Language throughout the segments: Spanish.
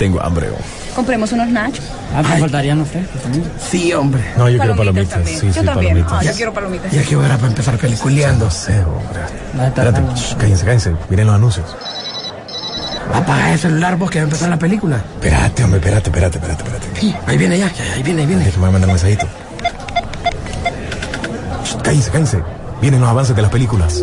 Tengo hambre. oh. Compremos unos nachos. Ah, me faltarían también. Sí, hombre. No, yo quiero palomitas. también. Sí, yo sí, también. palomitas. Ah, yo quiero palomitas. Ya que hora para empezar peliculeando. No sé, hombre. Va a estar Espérate, shh, cállense, cállense. Miren los anuncios. Apaga el celular vos que va a empezar la película. Espérate, hombre, espérate, espérate, espérate, espérate. Ahí viene ya, ya, ahí viene, ahí viene. Déjame mandar un mensajito. Shh, Cállense, cállense. Vienen los avances de las películas.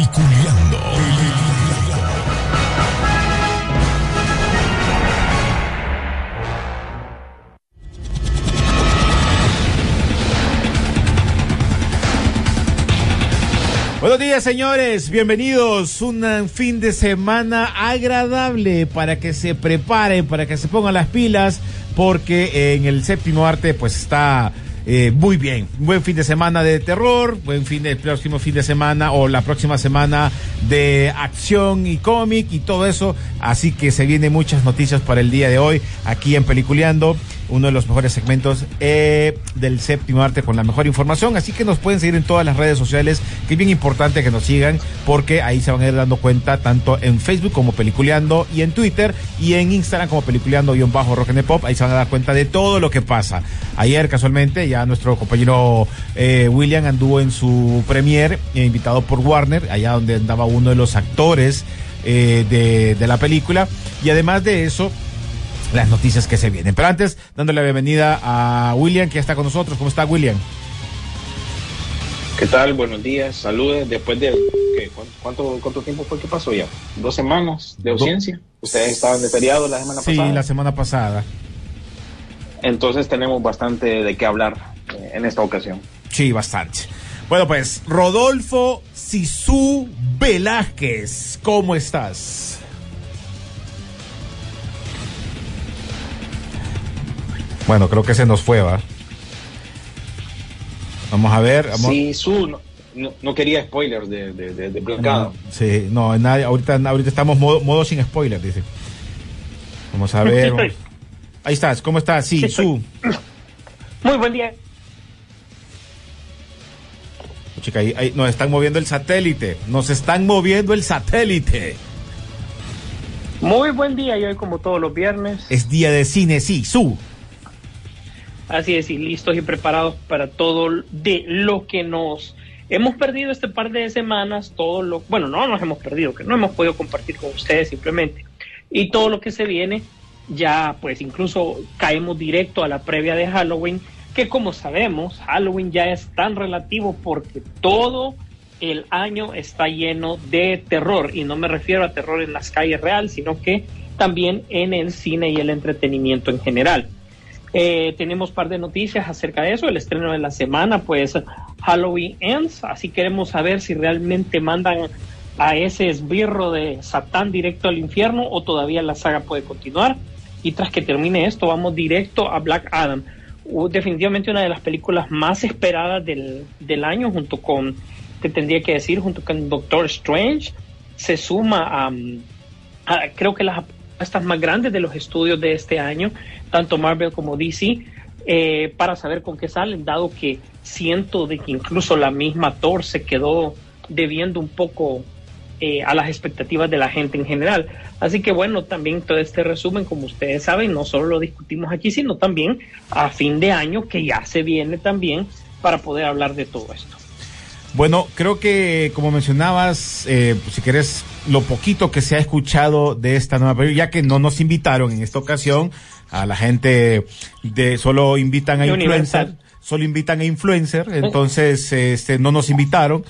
Buenos días, señores. Bienvenidos. Un eh, fin de semana agradable para que se preparen, para que se pongan las pilas, porque en el séptimo arte, pues está eh, muy bien. Buen fin de semana de terror, buen fin de próximo fin de semana o la próxima semana de acción y cómic y todo eso. Así que se vienen muchas noticias para el día de hoy aquí en Peliculeando uno de los mejores segmentos eh, del séptimo arte con la mejor información. Así que nos pueden seguir en todas las redes sociales, que es bien importante que nos sigan, porque ahí se van a ir dando cuenta tanto en Facebook como Peliculeando y en Twitter y en Instagram como Peliculeando-Bajo Rock and Pop. Ahí se van a dar cuenta de todo lo que pasa. Ayer, casualmente, ya nuestro compañero eh, William anduvo en su premier, eh, invitado por Warner, allá donde andaba uno de los actores de la película. Y además de eso, las noticias que se vienen. Pero antes, dándole la bienvenida a William, que ya está con nosotros. ¿Cómo está William? ¿Qué tal? Buenos días, saludos. Después de. ¿Cuánto, cuánto, tiempo fue que pasó ya? ¿Dos semanas de ausencia? Ustedes estaban de feriado la semana Sí, pasada. la semana pasada. Entonces tenemos bastante de qué hablar eh, en esta ocasión. Sí, bastante. Bueno, pues, Rodolfo Sisu Velázquez, ¿cómo estás? Bueno, creo que se nos fue, ¿va? Vamos a ver. Vamos... Sí, su no, no- no quería spoilers de, de, de, de Black Adam. Sí, no, nadie, ahorita, ahorita estamos modo, modo sin spoiler, dice. Vamos a ver. vamos- Ahí estás, ¿cómo estás? Sí, Su. Muy buen día. Chica, ahí, ahí nos están moviendo el satélite. Nos están moviendo el satélite. Muy buen día. Y hoy, como todos los viernes, Es día de cine, sí, Su. Así es, y listos y preparados para todo de lo que nos hemos perdido este par de semanas. Todo lo, bueno, no nos hemos perdido, que no hemos podido compartir con ustedes simplemente. Y todo lo que se viene, ya pues incluso caemos directo a la previa de Halloween, que como sabemos, Halloween ya es tan relativo porque todo el año está lleno de terror y no me refiero a terror en las calles real, sino que también en el cine y el entretenimiento en general. Eh, tenemos par de noticias acerca de eso, el estreno de la semana, pues Halloween Ends, así queremos saber si realmente mandan a ese esbirro de Satán directo al infierno o todavía la saga puede continuar. Y tras que termine esto, vamos directo a Black Adam. Definitivamente una de las películas más esperadas del, del año, junto con, te tendría que decir, junto con Doctor Strange, se suma a, a- creo que las apuestas más grandes de los estudios de este año, tanto Marvel como DC, eh, para saber con qué salen, dado que siento de que incluso la misma Thor se quedó debiendo un poco eh, a las expectativas de la gente en general. Así que bueno, también todo este resumen, como ustedes saben, no solo lo discutimos aquí, sino también a fin de año, que ya se viene también para poder hablar de todo esto. Bueno, creo que como mencionabas, eh, si querés, lo poquito que se ha escuchado de esta nueva película, ya que no nos invitaron en esta ocasión, a la gente de solo invitan a De influencer, Universal. solo invitan a influencer, entonces este no nos invitaron.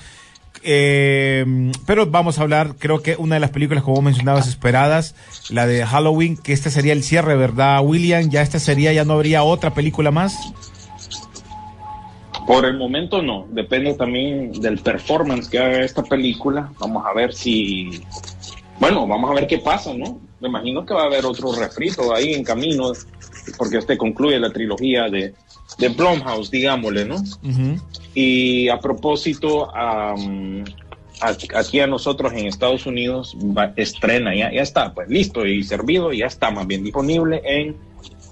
Eh, pero vamos a hablar, creo que una de las películas, como mencionabas, esperadas, la de Halloween, que este sería el cierre, ¿verdad, William? Ya esta sería, ya no habría otra película más. Por el momento no, depende también del performance que haga esta película. Vamos a ver si, bueno, vamos a ver qué pasa, ¿no? me imagino que va a haber otro refrito ahí en camino, porque este concluye la trilogía de, de Blumhouse, digámosle, ¿no? Y a propósito, a- aquí a nosotros en Estados Unidos va- estrena, ya, ya está, pues listo y servido, ya está más bien disponible en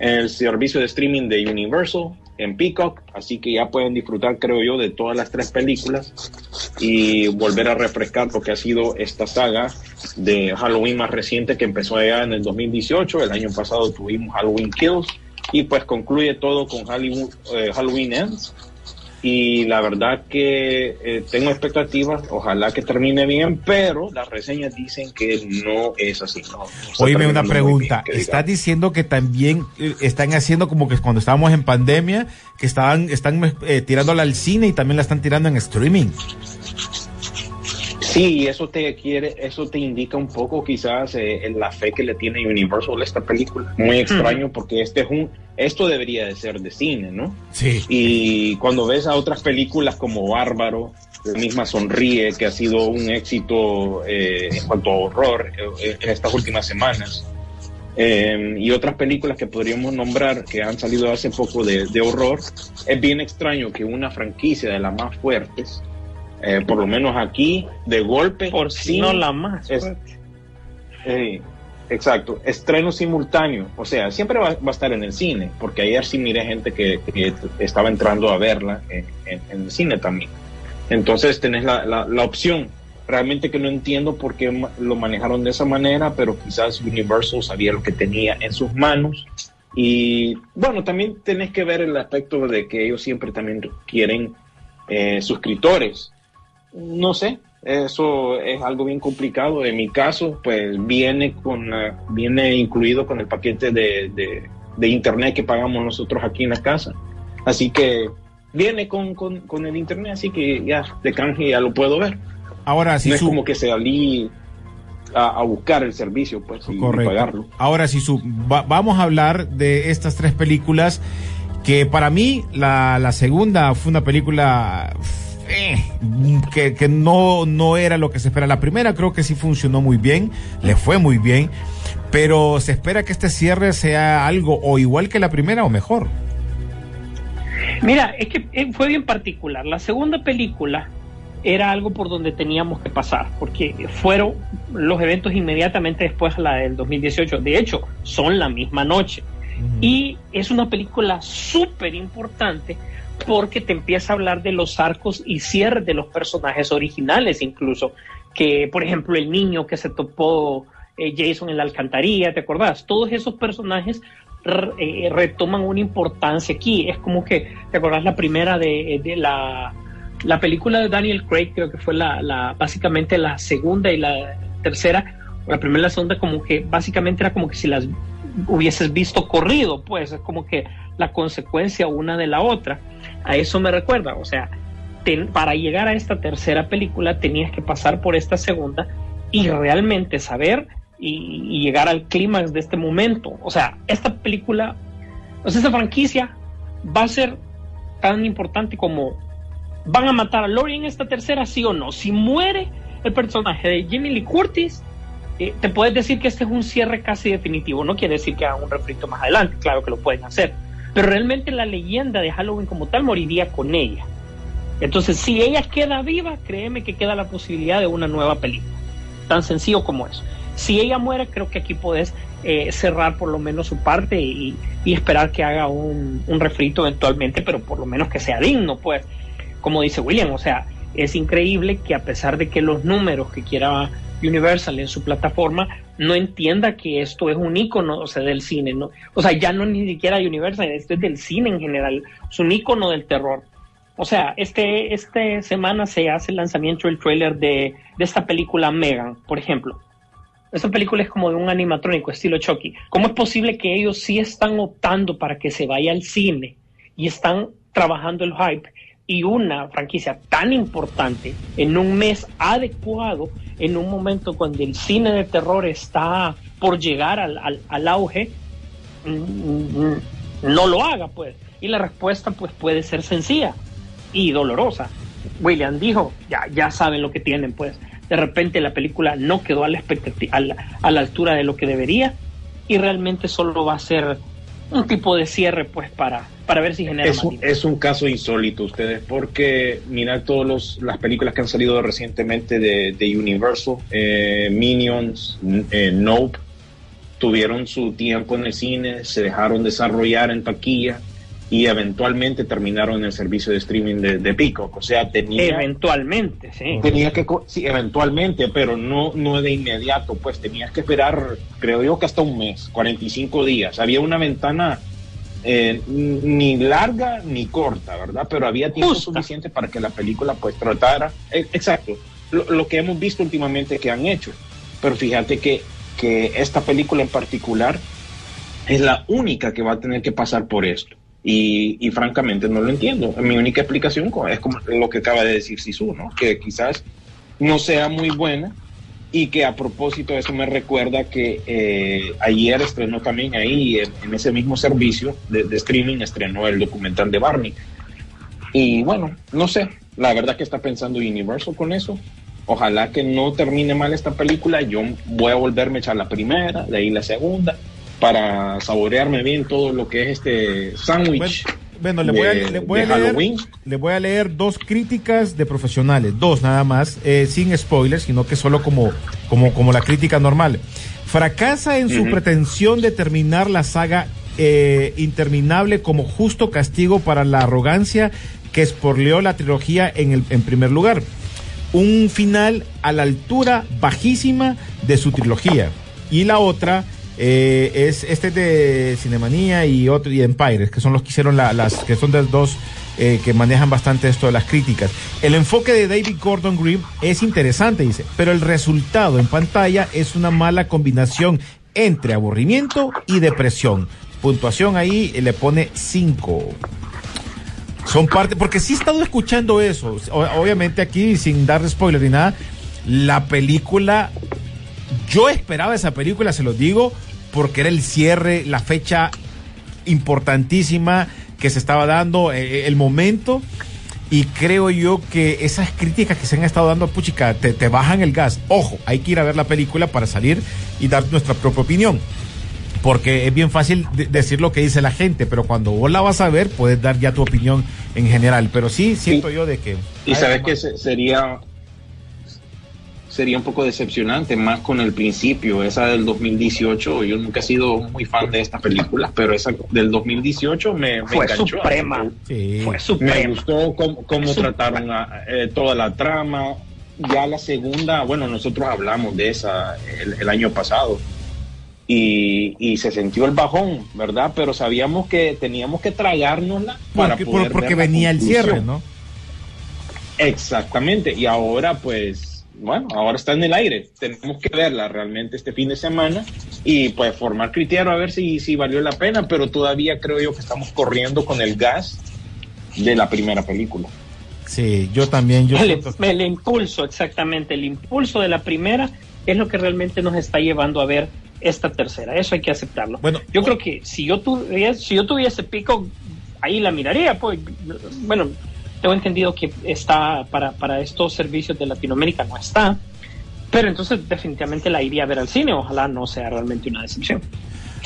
el servicio de streaming de Universal, en Peacock, así que ya pueden disfrutar, creo yo, de todas las tres películas y volver a refrescar lo que ha sido esta saga de Halloween más reciente que empezó allá en el 2018, el año pasado tuvimos Halloween Kills y pues concluye todo con eh, Halloween Ends y la verdad que eh, tengo expectativas, ojalá que termine bien, pero las reseñas dicen que no es así. No, Oíme una bien, pregunta. que Estás diciendo que también eh, están haciendo como que cuando estábamos en pandemia, que estaban, están eh, tirándola al cine y también la están tirando en streaming. Sí, eso te quiere, eso te indica un poco quizás eh, en la fe que le tiene Universal a esta película. Muy extraño porque este es un, esto debería de ser de cine, ¿no? Sí. Y cuando ves a otras películas como Bárbaro, la misma Sonríe, que ha sido un éxito eh, en cuanto a horror eh, en estas últimas semanas, eh, y otras películas que podríamos nombrar que han salido hace poco de, de horror, es bien extraño que una franquicia de las más fuertes, eh, por lo menos aquí, de golpe, Por si no la más. es- eh, exacto, estreno simultáneo, o sea, siempre va, va a estar en el cine, porque ayer sí miré gente que, que estaba entrando a verla en, en- en el cine también. Entonces tenés la, la- la opción. Realmente que no entiendo por qué lo manejaron de esa manera, pero quizás Universal sabía lo que tenía en sus manos. Y bueno, también tenés que ver el aspecto de que ellos siempre también quieren eh, suscriptores. No sé, eso es algo bien complicado. En mi caso, pues viene con eh, viene incluido con el paquete de, de- de internet que pagamos nosotros aquí en la casa. Así que viene con, con, con el internet, así que ya de canje ya lo puedo ver. Ahora, si no es como que salí a, a buscar el servicio, pues, y, Correcto. pagarlo. Ahora, si su, va- vamos a hablar de estas tres películas que para mí la, la segunda fue una película eh, que, que no, no era lo que se espera. La primera creo que sí funcionó muy bien, le fue muy bien, pero se espera que este cierre sea algo o igual que la primera o mejor. Mira, es que eh, fue bien particular. La segunda película era algo por donde teníamos que pasar, porque fueron los eventos inmediatamente después a la del 2018. De hecho, son la misma noche. Y es una película súper importante porque te empieza a hablar de los arcos y cierres de los personajes originales, incluso. Que, por ejemplo, el niño que se topó eh, Jason en la alcantarilla, ¿te acordás? Todos esos personajes eh, retoman una importancia aquí. Es como que, ¿te acordás la primera de, de la, la película de Daniel Craig? Creo que fue la, la básicamente la segunda y la tercera. La primera y la segunda como que básicamente era como que si las hubieses visto corrido, pues es como que la consecuencia una de la otra. A eso me recuerda, o sea, ten- para llegar a esta tercera película tenías que pasar por esta segunda y realmente saber y, llegar al clímax de este momento. O sea, esta película, o sea, esta franquicia va a ser tan importante como van a matar a Lori en esta tercera, sí o no. Si muere el personaje de Jimmy Lee Curtis, eh, te puedes decir que este es un cierre casi definitivo. No quiere decir que hagan un refrito más adelante, claro que lo pueden hacer. Pero realmente la leyenda de Halloween como tal moriría con ella. Entonces, si ella queda viva, créeme que queda la posibilidad de una nueva película. Tan sencillo como eso. Si ella muere, creo que aquí puedes eh, cerrar por lo menos su parte y, y esperar que haga un, un refrito eventualmente, pero por lo menos que sea digno, pues. Como dice William, o sea, es increíble que a pesar de que los números que quiera Universal en su plataforma no entienda que esto es un icono o sea, del cine, ¿no? O sea, ya no ni siquiera Universal, esto es del cine en general, es un icono del terror. O sea, este, esta semana se hace el lanzamiento del trailer de, de esta película Megan, por ejemplo. Esta película es como de un animatrónico estilo Chucky. ¿Cómo es posible que ellos sí están optando para que se vaya al cine y están trabajando el hype y una franquicia tan importante en un mes adecuado, en un momento cuando el cine de terror está por llegar al, al, auge, mm, no lo haga, pues. Y la respuesta, pues, puede ser sencilla y dolorosa. William dijo, ya, ya saben lo que tienen, pues. de repente la película no quedó a la, expectati- a la, a la altura de lo que debería y realmente solo va a ser un tipo de cierre pues para, para ver si genera Es más es un caso insólito ustedes, porque mirad todas las películas que han salido recientemente de, de Universal, eh, Minions, eh, Nope, tuvieron su tiempo en el cine, se dejaron desarrollar en taquilla y eventualmente terminaron en el servicio de streaming de, de Peacock. O sea, tenía, Eventualmente, sí. tenía que, sí, eventualmente, pero no, no de inmediato, pues tenías que esperar, creo yo que hasta un mes, 45 días. Había una ventana eh, ni larga ni corta, ¿verdad? Pero había tiempo Justa. suficiente para que la película pues tratara, eh, exacto, lo, lo que hemos visto últimamente que han hecho. Pero fíjate que, que esta película en particular es la única que va a tener que pasar por esto. Y, y francamente no lo entiendo. Mi única explicación es como lo que acaba de decir Sisu, ¿no? Que quizás no sea muy buena y que a propósito eso me recuerda que eh, ayer estrenó también ahí en, en ese mismo servicio de, de streaming estrenó el documental de Barney. Y bueno, no sé, la verdad que está pensando Universal con eso. Ojalá que no termine mal esta película. Yo voy a volverme a echar la primera, de ahí la segunda, para saborearme bien todo lo que es este sándwich. Bueno, le voy, a, de- le voy a de leer, le voy a leer dos críticas de profesionales, dos nada más, eh, sin spoilers, sino que solo como, como, como la crítica normal. Fracasa en su pretensión de terminar la saga eh, interminable como justo castigo para la arrogancia que esporleó la trilogía en, el, en primer lugar. Un final a la altura bajísima de su trilogía. Y la otra eh, es este de Cinemanía y otro y Empire, que son los que hicieron la- las, que son de dos eh, que manejan bastante esto de las críticas. El enfoque de David Gordon Green es interesante, dice, pero el resultado en pantalla es una mala combinación entre aburrimiento y depresión. Puntuación ahí eh, le pone 5. Son parte, porque sí he estado escuchando eso. Obviamente aquí, sin dar spoiler ni nada, la película, yo esperaba esa película, se los digo, porque era el cierre, la fecha importantísima que se estaba dando, eh, el momento. Y creo yo que esas críticas que se han estado dando, puchica, te, te bajan el gas. Ojo, hay que ir a ver la película para salir y dar nuestra propia opinión. Porque es bien fácil de- decir lo que dice la gente, pero cuando vos la vas a ver, puedes dar ya tu opinión en general. Pero sí, siento yo de que. Y sabes que se- sería sería un poco decepcionante, más con el principio, esa del 2018. Yo nunca he sido muy fan de esta película, pero esa del 2018 me, me Fue enganchó. suprema. Sí. Fue Me suprema. gustó cómo, cómo trataron a- eh, toda la trama. Ya la segunda, bueno, nosotros hablamos de esa el, el año pasado. Y, y se sintió el bajón, ¿verdad? Pero sabíamos que teníamos que tragárnosla para Porque, poder por- porque ver la venía el cierre, ¿no? Exactamente, y ahora pues, bueno, ahora está en el aire. Tenemos que verla realmente este fin de semana y pues formar criterio a ver si, si valió la pena, pero todavía creo yo que estamos corriendo con el gas de la primera película. Sí, yo también. Yo El, siento que- el impulso, exactamente. El impulso de la primera es lo que realmente nos está llevando a ver esta tercera. Eso hay que aceptarlo. Bueno, yo creo que si yo tuviese, si yo tuviese pico, ahí la miraría. Pues, bueno, tengo entendido que está para, para estos servicios de Latinoamérica, no está. Pero entonces definitivamente la iría a ver al cine. Ojalá no sea realmente una decepción.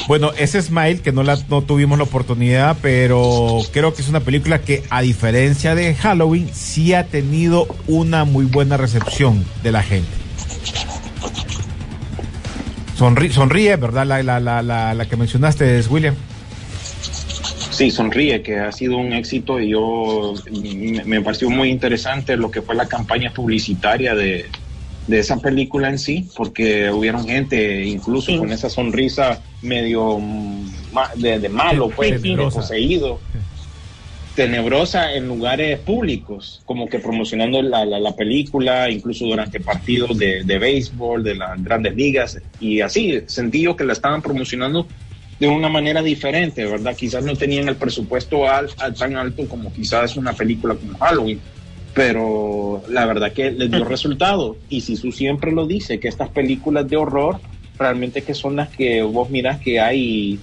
Bueno, ese Smile, que no, la, no tuvimos la oportunidad, pero creo que es una película que, a diferencia de Halloween, sí ha tenido una muy buena recepción de la gente. Sonri- sonríe, ¿verdad? La, la, la, la, la que mencionaste es William. Sí, sonríe, que ha sido un éxito y yo me, me pareció muy interesante lo que fue la campaña publicitaria de, de esa película en sí, porque hubieron gente incluso Sí. con esa sonrisa medio de, de malo, pues, Tenebrosa. poseído, tenebrosa en lugares públicos, como que promocionando la, la, la película, incluso durante partidos de, de béisbol, de las grandes ligas, y así, sentí yo que la estaban promocionando de una manera diferente, ¿verdad? Quizás no tenían el presupuesto al, al tan alto como quizás una película como Halloween, pero la verdad que les dio resultado. Y si tú siempre lo dice, que estas películas de horror realmente que son las que vos miras que hay,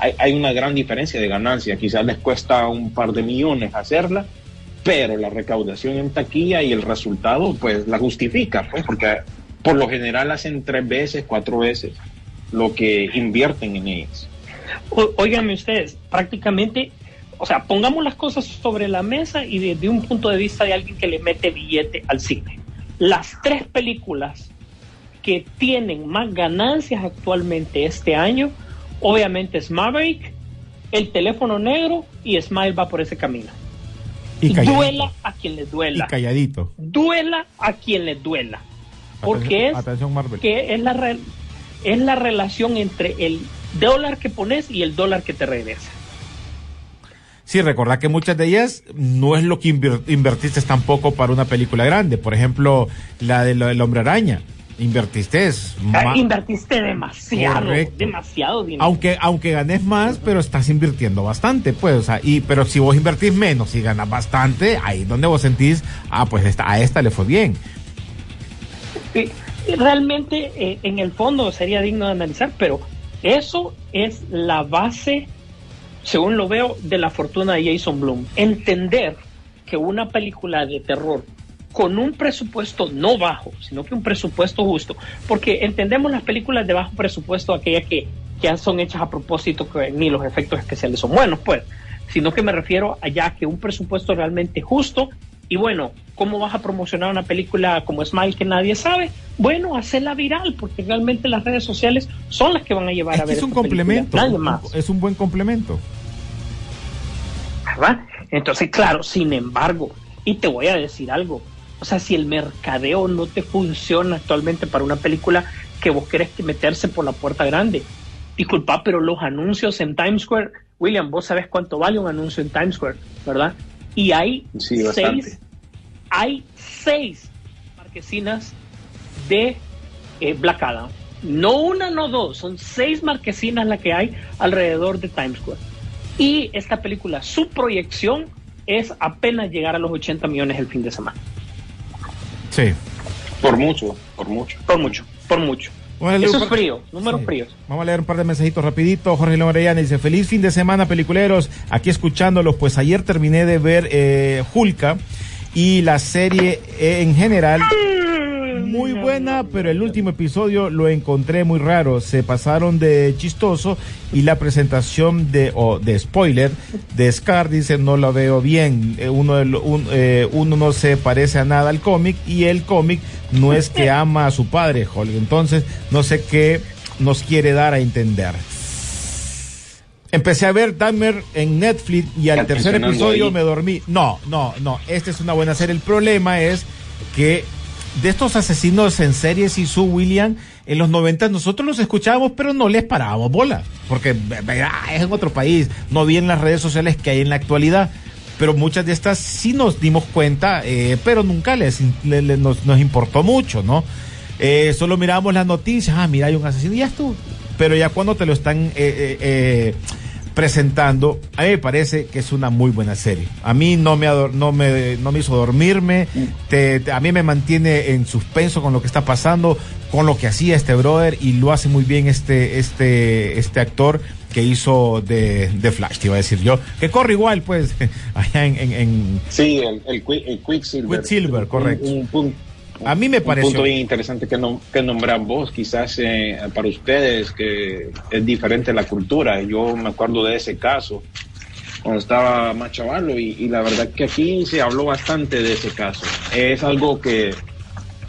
hay, hay una gran diferencia de ganancia. Quizás les cuesta un par de millones hacerla, pero la recaudación en taquilla y el resultado, pues la justifica, pues, porque por lo general hacen tres veces, cuatro veces lo que invierten en ellas. Óiganme ustedes, prácticamente, o sea, pongamos las cosas sobre la mesa y desde un punto de vista de alguien que le mete billete al cine. Las tres películas que tienen más ganancias actualmente este año, obviamente es Maverick, El teléfono negro y Smile va por ese camino. Y duela a quien le Y duela. calladito. Duela a quien le duela. Porque es Atención, Marvel. que es la, re- es la relación entre el dólar que pones y el dólar que te regresa. Sí, recordad que muchas de ellas no es lo que invertiste tampoco para una película grande. Por ejemplo, la de del Hombre Araña. Invertiste es Ah, Invertiste demasiado, Correcto. demasiado dinero. aunque aunque ganes más, pero estás invirtiendo bastante, pues, o sea, y pero si vos invertís menos y ganas bastante, ahí es donde vos sentís, ah, pues esta, a esta le fue bien. Y realmente, eh, en el fondo, sería digno de analizar, pero eso es la base, según lo veo, de la fortuna de Jason Bloom. Entender que una película de terror con un presupuesto no bajo, sino que un presupuesto justo, porque entendemos las películas de bajo presupuesto, aquellas que ya son hechas a propósito, que ni los efectos especiales son buenos, pues, sino que me refiero allá que un presupuesto realmente justo y bueno, ¿cómo vas a promocionar una película como Smile que nadie sabe? Bueno, hacerla viral, porque realmente las redes sociales son las que van a llevar Es a ver es un complemento, nadie más. es un buen complemento. ¿verdad? Entonces, claro, sin embargo, y te voy a decir algo, o sea, si el mercadeo no te funciona actualmente para una película que vos querés que meterse por la puerta grande, disculpa, pero los anuncios en Times Square, William, vos sabés cuánto vale un anuncio en Times Square, ¿verdad? Y hay Sí, seis, hay seis marquesinas de eh, Black Adam. No una, no dos, son seis marquesinas las que hay alrededor de Times Square. Y esta película, su proyección es apenas llegar a los 80 millones el fin de semana. Sí. Por mucho, por mucho. Por mucho, por mucho. Eso es frío, números Sí. fríos. Vamos a leer un par de mensajitos rapidito. Jorge León Orellana dice, feliz fin de semana, peliculeros. Aquí escuchándolos, pues ayer terminé de ver eh, Hulka y la serie eh, en general muy buena, pero el último episodio lo encontré muy raro. Se pasaron de chistoso y la presentación de, o de spoiler de Scar dice no la veo bien. Eh, uno, un- eh, uno no se parece a nada al cómic y el cómic no es que ama a su padre, Hulk. Entonces no sé qué nos quiere dar a entender. Empecé a ver Dahmer en Netflix y al tercer episodio ahí. me dormí. No, no, no. Esta es una buena serie. El problema es que de estos asesinos en series y su William, en los 90 nosotros los escuchábamos, pero no les parábamos bola. Porque ah, es en otro país. No vi en las redes sociales que hay en la actualidad. Pero muchas de estas sí nos dimos cuenta, eh, pero nunca les, le- le- nos, nos importó mucho, ¿no? Eh, solo mirábamos las noticias, ah, mira, hay un asesino y ya estuvo. Pero ya cuando te lo están eh, presentando, a mí me parece que es una muy buena serie. A mí no me, no me, no me hizo dormirme, te- te- a mí me mantiene en suspenso con lo que está pasando, con lo que hacía este brother y lo hace muy bien este, este, este actor que hizo de, de Flash, te iba a decir yo, que corre igual pues allá en... en- en- Sí, el, el, Qui- el Quicksilver. Quicksilver, Un- correcto. Un, punto a mí me un pareció... punto bien interesante que, no, que nombran vos, quizás eh, para ustedes, que es diferente la cultura. Yo me acuerdo de ese caso cuando estaba más chavalo y, y la verdad que aquí se habló bastante de ese caso. Es algo que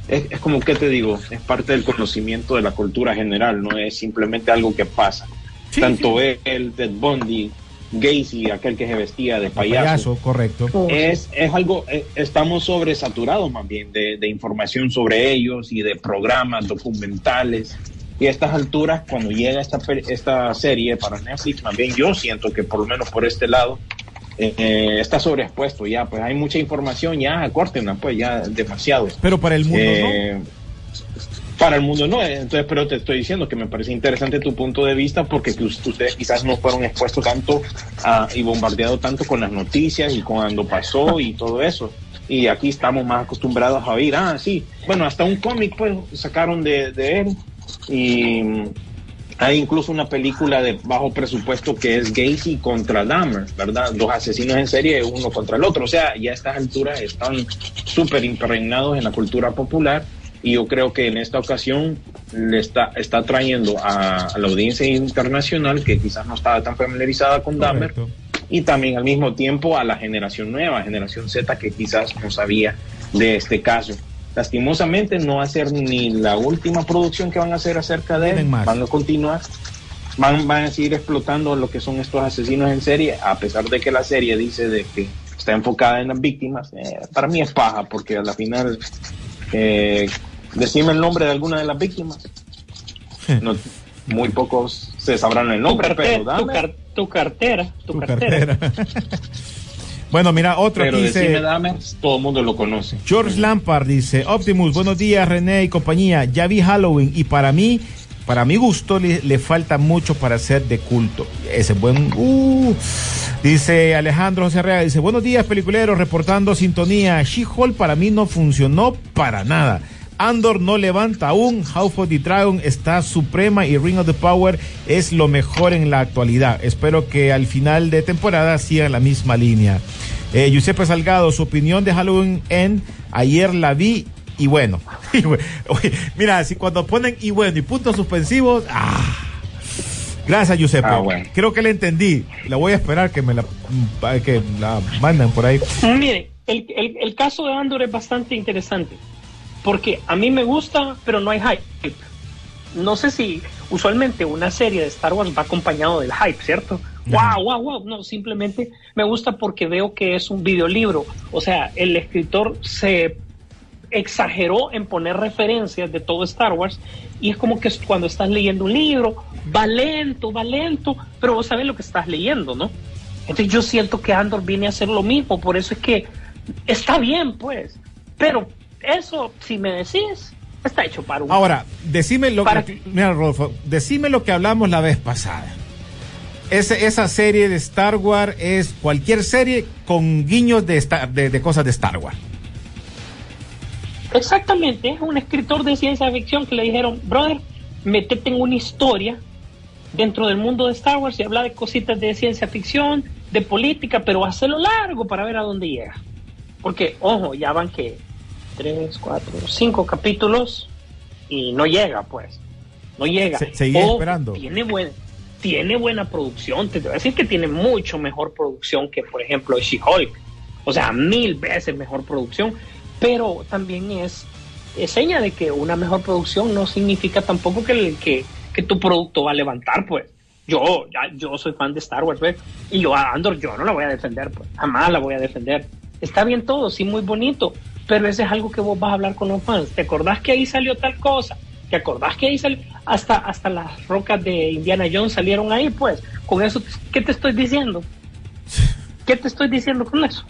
es, es como que te digo, es parte del conocimiento de la cultura general, no es simplemente algo que pasa. Sí, Tanto él, Ted Bundy, Gacy, aquel que se vestía de payaso payaso, correcto. es, es algo, eh, estamos sobresaturados más bien de, de información sobre ellos y de programas documentales. Y a estas alturas, cuando llega esta, esta serie para Netflix, bien yo siento que por lo menos por este lado eh, eh, está sobreexpuesto ya, pues hay mucha información, ya acórtenla, pues ya demasiado. Pero para el mundo Eh, Para el mundo no, eh, entonces, pero te estoy diciendo que me parece interesante tu punto de vista porque que us- ustedes quizás no fueron expuestos tanto y bombardeados tanto con las noticias y cuando pasó y todo eso. Y aquí estamos más acostumbrados a oír, ah, sí, bueno, hasta un cómic pues sacaron de, de él y, Hay incluso una película de bajo presupuesto que es Gacy contra Dahmer, ¿verdad? Dos asesinos en serie, uno contra el otro. O sea, ya a estas alturas están súper impregnados en la cultura popular y yo creo que en esta ocasión le está, está trayendo a, a la audiencia internacional que quizás no estaba tan familiarizada con Dahmer y también al mismo tiempo a la generación nueva, generación Z, que quizás no sabía de este caso. Lastimosamente no va a ser ni la última producción que van a hacer acerca de él, van a continuar, van, van a seguir explotando lo que son estos asesinos en serie, a pesar de que la serie dice de que está enfocada en las víctimas, eh, para mí es paja, porque a la final, eh, decime el nombre de alguna de las víctimas. No, muy pocos se sabrán el Tu, nombre, pero tu dame. car- tu cartera, tu, Tu cartera. cartera. bueno, mira, otro Pero aquí decime dice... Todo el mundo lo conoce. George Lampard dice, Optimus, buenos días René y compañía, ya vi Halloween y para mí, para mi gusto, le, le falta mucho para ser de culto. Ese buen... uh. Dice Alejandro José Arreaga, dice, buenos días peliculeros, reportando sintonía. She-Hulk para mí no funcionó para nada. Andor no levanta aún, House of the Dragon está suprema y Ring of the Power es lo mejor en la actualidad. Espero que al final de temporada sigan la misma línea. Eh, Giuseppe Salgado, su opinión de Halloween en ayer la vi y bueno. Y bueno, oye, mira, si cuando ponen y bueno y puntos suspensivos, ah. Gracias, Giuseppe. Ah, bueno. Creo que le entendí. La voy a esperar que me la, que la manden por ahí. Mire, el, el- el caso de Andor es bastante interesante. Porque a mí me gusta, pero no hay hype. No sé si usualmente una serie de Star Wars va acompañado del hype, ¿cierto? Ajá. Wow, wow, wow. No, simplemente me gusta porque veo que es un videolibro. O sea, el escritor se exageró en poner referencias de todo Star Wars y es como que cuando estás leyendo un libro, va lento, va lento, pero vos sabes lo que estás leyendo, ¿no? Entonces yo siento que Andor viene a hacer lo mismo, por eso es que está bien, pues, pero eso, si me decís, está hecho para un... Ahora, decime lo Para- que, mira, Rodolfo, decime lo que hablamos la vez pasada. Ese- esa serie de Star Wars es cualquier serie con guiños de, Star- de, de cosas de Star Wars. Exactamente, es un escritor de ciencia ficción que le dijeron, brother, metete en una historia dentro del mundo de Star Wars y habla de cositas de ciencia ficción, de política, pero hazlo largo para ver a dónde llega. Porque, ojo, ya van que tres, cuatro, cinco capítulos y no llega, pues. No llega. Se- seguí Ojo, esperando. Tiene, buen, tiene buena producción, te voy a decir que tiene mucho mejor producción que, por ejemplo, She-Hulk. O sea, mil veces mejor producción, pero también es, es seña de que una mejor producción no significa tampoco que, el- que, que tu producto va a levantar, pues. Yo, ya, yo soy fan de Star Wars, ¿ves? Y yo a Andor, yo no la voy a defender, pues. Jamás la voy a defender. Está bien todo, sí, muy bonito, pero eso es algo que vos vas a hablar con los fans. ¿Te acordás que ahí salió tal cosa? ¿Te acordás que ahí salió? Hasta, hasta las rocas de Indiana Jones salieron ahí, pues. Con eso, ¿qué te estoy diciendo? ¿Qué te estoy diciendo con eso?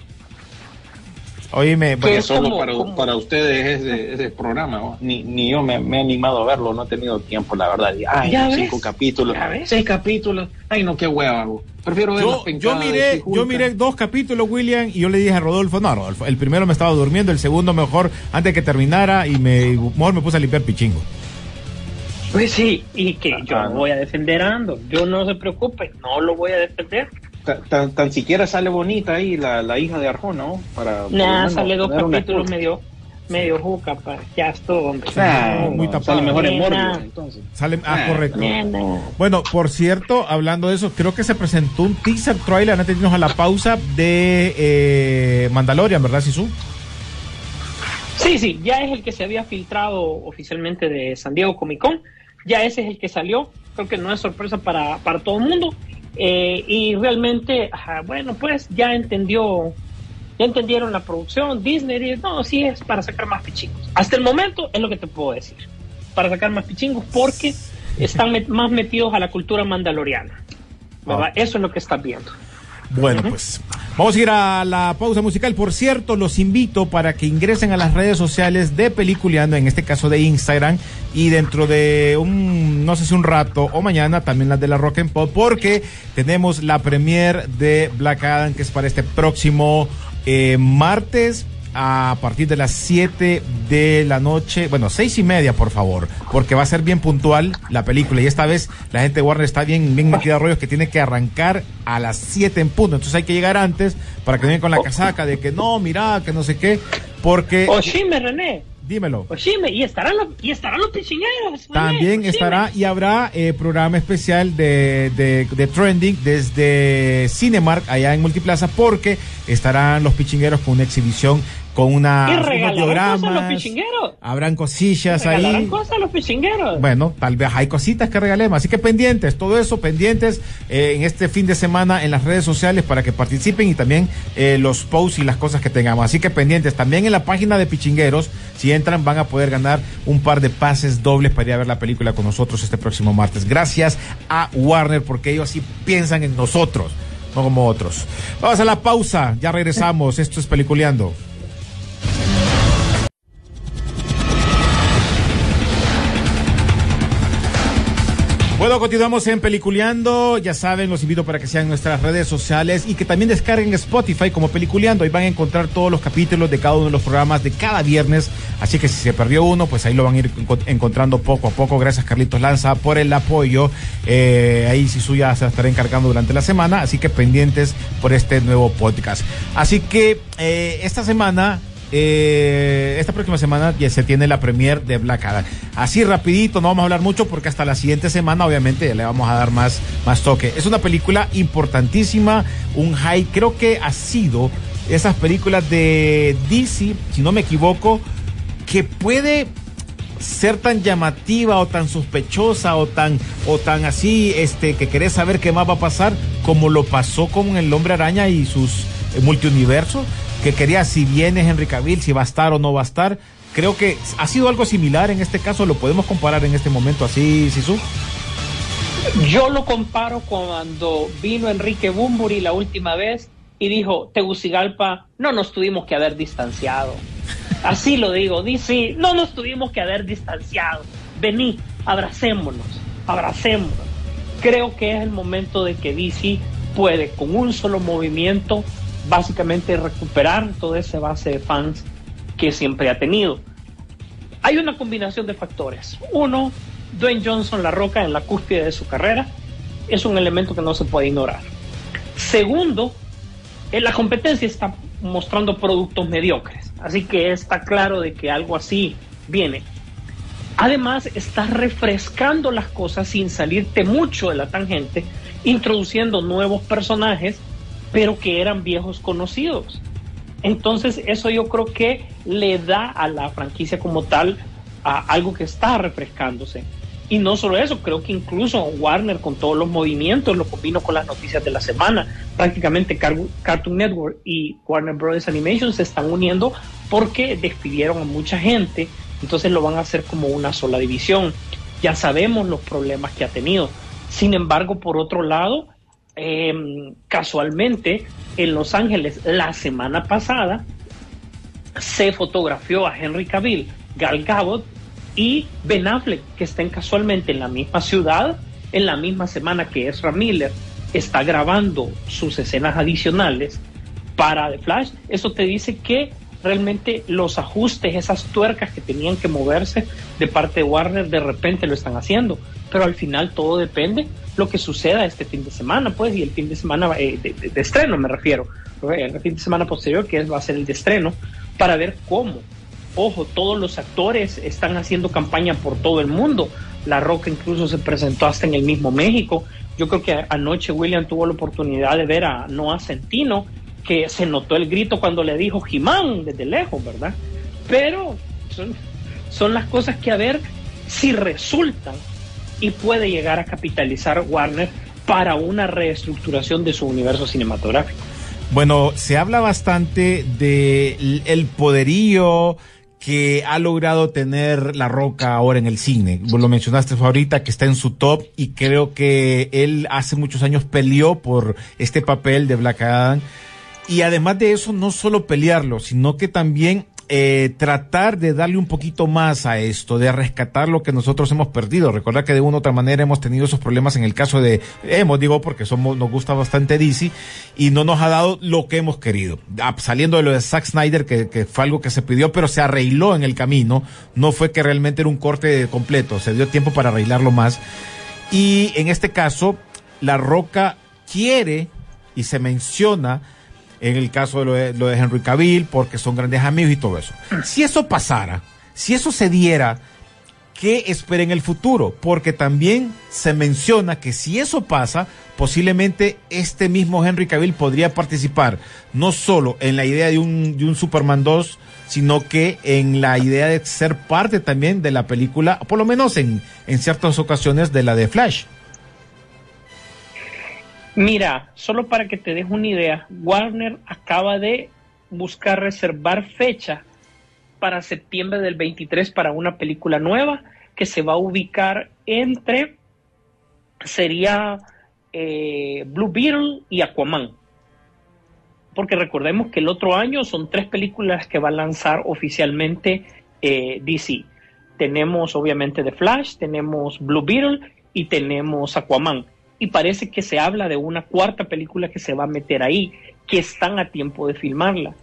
Oíme, Que Porque es solo como- para, como- para ustedes ese, ese programa, ¿no? ni, ni yo me, me he animado a verlo, no he tenido tiempo, la verdad. Ay, ¿Ya ves? cinco capítulos, ¿Ya ves? seis capítulos, ay, no, qué hueva, hago. Prefiero ver yo, yo miré, yo miré dos capítulos, William, y yo le dije a Rodolfo, no, Rodolfo, el primero me estaba durmiendo, el segundo mejor antes que terminara y me, mejor me puse a limpiar pichingo. Pues sí, y que yo Ah, no no. voy a defender a Andor. Yo no se preocupe, no lo voy a defender. Tan, tan, tan siquiera sale bonita ahí la, la hija de Arjona, ¿no? Para, Nah, sale dos capítulos medio, medio juca, pa. Ya estuvo, hombre. Nah, No, muy no, tapado. Sale mejor en. Morbius, entonces. Sale, ah, Ah, correcto. Nena. Bueno, por cierto, hablando de eso, creo que se presentó un teaser trailer antes de irnos a la pausa de eh, Mandalorian, ¿verdad, Sisu? Sí, sí, ya es el que se había filtrado oficialmente de San Diego Comic Con. Ya ese es el que salió. Creo que no es sorpresa para, para todo el mundo. Eh, y realmente, ajá, bueno, pues ya entendió, ya entendieron la producción. Disney dice, no, sí es para sacar más pichingos. Hasta el momento es lo que te puedo decir. Para sacar más pichingos porque están met- más metidos a la cultura mandaloriana. Ah. Eso es lo que estás viendo. Bueno, pues vamos a ir a la pausa musical. Por cierto, los invito para que ingresen a las redes sociales de Peliculeando, en este caso de Instagram, y dentro de un, no sé si un rato o mañana, también las de la Rock and Pop, porque tenemos la premier de Black Adam, que es para este próximo eh, martes a partir de las 7 de la noche, bueno, seis y media, por favor, porque va a ser bien puntual la película. Y esta vez la gente de Warner está bien, bien metida a rollos que tiene que arrancar a las 7 en punto. Entonces hay que llegar antes para que vengan con la casaca de que no, mira, que no sé qué, porque... Oshime, René. Dímelo. Oshime, y estarán los, y estarán los pichineros. También Oshime. estará y habrá eh, programa especial de, de, de Trending desde Cinemark allá en Multiplaza porque estarán los pichingueros con una exhibición con una, Y cosas los pichingueros. Habrán cosillas Regalarán ahí. cosas los pichingueros. Bueno, tal vez hay cositas que regalemos. Así que pendientes, todo eso pendientes eh, en este fin de semana en las redes sociales para que participen y también eh, los posts y las cosas que tengamos. Así que pendientes. También en la página de Pichingueros, si entran, van a poder ganar un par de pases dobles para ir a ver la película con nosotros este próximo martes. Gracias a Warner porque ellos sí piensan en nosotros, no como otros. Vamos a la pausa, ya regresamos. Esto es Peliculeando. Bueno, continuamos en Peliculeando. Ya saben, los invito para que sean nuestras redes sociales y que también descarguen Spotify como Peliculeando. Ahí van a encontrar todos los capítulos de cada uno de los programas de cada viernes. Así que si se perdió uno, pues ahí lo van a ir enco- encontrando poco a poco. Gracias, Carlitos Lanza, por el apoyo. Eh, ahí sí suya se estará encargando durante la semana. Así que pendientes por este nuevo podcast. Así que eh, esta semana eh, esta próxima semana ya se tiene la premier de Black Adam. Así rapidito, no vamos a hablar mucho porque hasta la siguiente semana obviamente ya le vamos a dar más, más toque. Es una película importantísima, un high, creo que ha sido esas películas de DC, si no me equivoco, que puede ser tan llamativa o tan sospechosa o tan o tan así este que querés saber qué más va a pasar como lo pasó con el hombre araña y sus multiuniversos que quería si viene Henry Cavill si va a estar o no va a estar creo que ha sido algo similar en este caso lo podemos comparar en este momento así Sisu Yo lo comparo cuando vino Enrique Bumburi la última vez y dijo, Tegucigalpa, no nos tuvimos que haber distanciado. Así lo digo, dice, no nos tuvimos que haber distanciado. Vení, abracémonos, abracémonos. Creo que es el momento de que DC puede con un solo movimiento básicamente recuperar toda esa base de fans que siempre ha tenido. Hay una combinación de factores. Uno, Dwayne Johnson, la roca en la cúspide de su carrera, es un elemento que no se puede ignorar. Segundo, eh, la competencia está mostrando productos mediocres, así que está claro de que algo así viene. Además, estás refrescando las cosas sin salirte mucho de la tangente, introduciendo nuevos personajes, pero que eran viejos conocidos. Entonces, eso yo creo que le da a la franquicia como tal algo que está refrescándose. Y no solo eso, creo que incluso Warner con todos los movimientos lo combino con las noticias de la semana. Prácticamente Car- Cartoon Network y Warner Brothers Animation se están uniendo porque despidieron a mucha gente, entonces lo van a hacer como una sola división. Ya sabemos los problemas que ha tenido. Sin embargo, por otro lado, eh, casualmente en Los Ángeles la semana pasada se fotografió a Henry Cavill, Gal Gadot y Ben Affleck, que estén casualmente en la misma ciudad, en la misma semana que Ezra Miller está grabando sus escenas adicionales para The Flash. Eso te dice que realmente los ajustes, esas tuercas que tenían que moverse de parte de Warner, de repente lo están haciendo. Pero al final todo depende lo que suceda este fin de semana, pues, y el fin de semana eh, de, estreno me refiero, el fin de semana posterior que es, va a ser el de estreno, para ver cómo. Ojo, todos los actores están haciendo campaña por todo el mundo. La Roca incluso se presentó hasta en el mismo México. Yo creo que anoche William tuvo la oportunidad de ver a Noah Centino, que se notó el grito cuando le dijo Jimán desde lejos, ¿verdad? Pero son, son las cosas que a ver si resultan y puede llegar a capitalizar Warner para una reestructuración de su universo cinematográfico. Bueno, se habla bastante de el poderío que ha logrado tener La Roca ahora en el cine. Lo mencionaste ahorita que está en su top y creo que él hace muchos años peleó por este papel de Black Adam. Y además de eso, no solo pelearlo, sino que también eh, tratar de darle un poquito más a esto, de rescatar lo que nosotros hemos perdido. Recordar que de una u otra manera hemos tenido esos problemas en el caso de, hemos digo porque somos, nos gusta bastante DC y no nos ha dado lo que hemos querido. Ah, saliendo de lo de Zack Snyder, que, que fue algo que se pidió, pero se arregló en el camino, no fue que realmente era un corte completo, se dio tiempo para arreglarlo más. Y en este caso, La Roca quiere y se menciona en el caso de lo de, lo de Henry Cavill, porque son grandes amigos y todo eso. Si eso pasara, si eso se diera, ¿qué espera en el futuro? Porque también se menciona que si eso pasa, posiblemente este mismo Henry Cavill podría participar no solo en la idea de un, de un Superman 2, sino que en la idea de ser parte también de la película, por lo menos en, en ciertas ocasiones de la de Flash. Mira, solo para que te des una idea, Warner acaba de buscar reservar fecha para septiembre del 23 para una película nueva que se va a ubicar entre, sería eh, Blue Beetle y Aquaman. Porque recordemos que el otro año son tres películas que va a lanzar oficialmente eh, DC. Tenemos obviamente The Flash, tenemos Blue Beetle y tenemos Aquaman y parece que se habla de una cuarta película que se va a meter ahí, que están a tiempo de filmarla.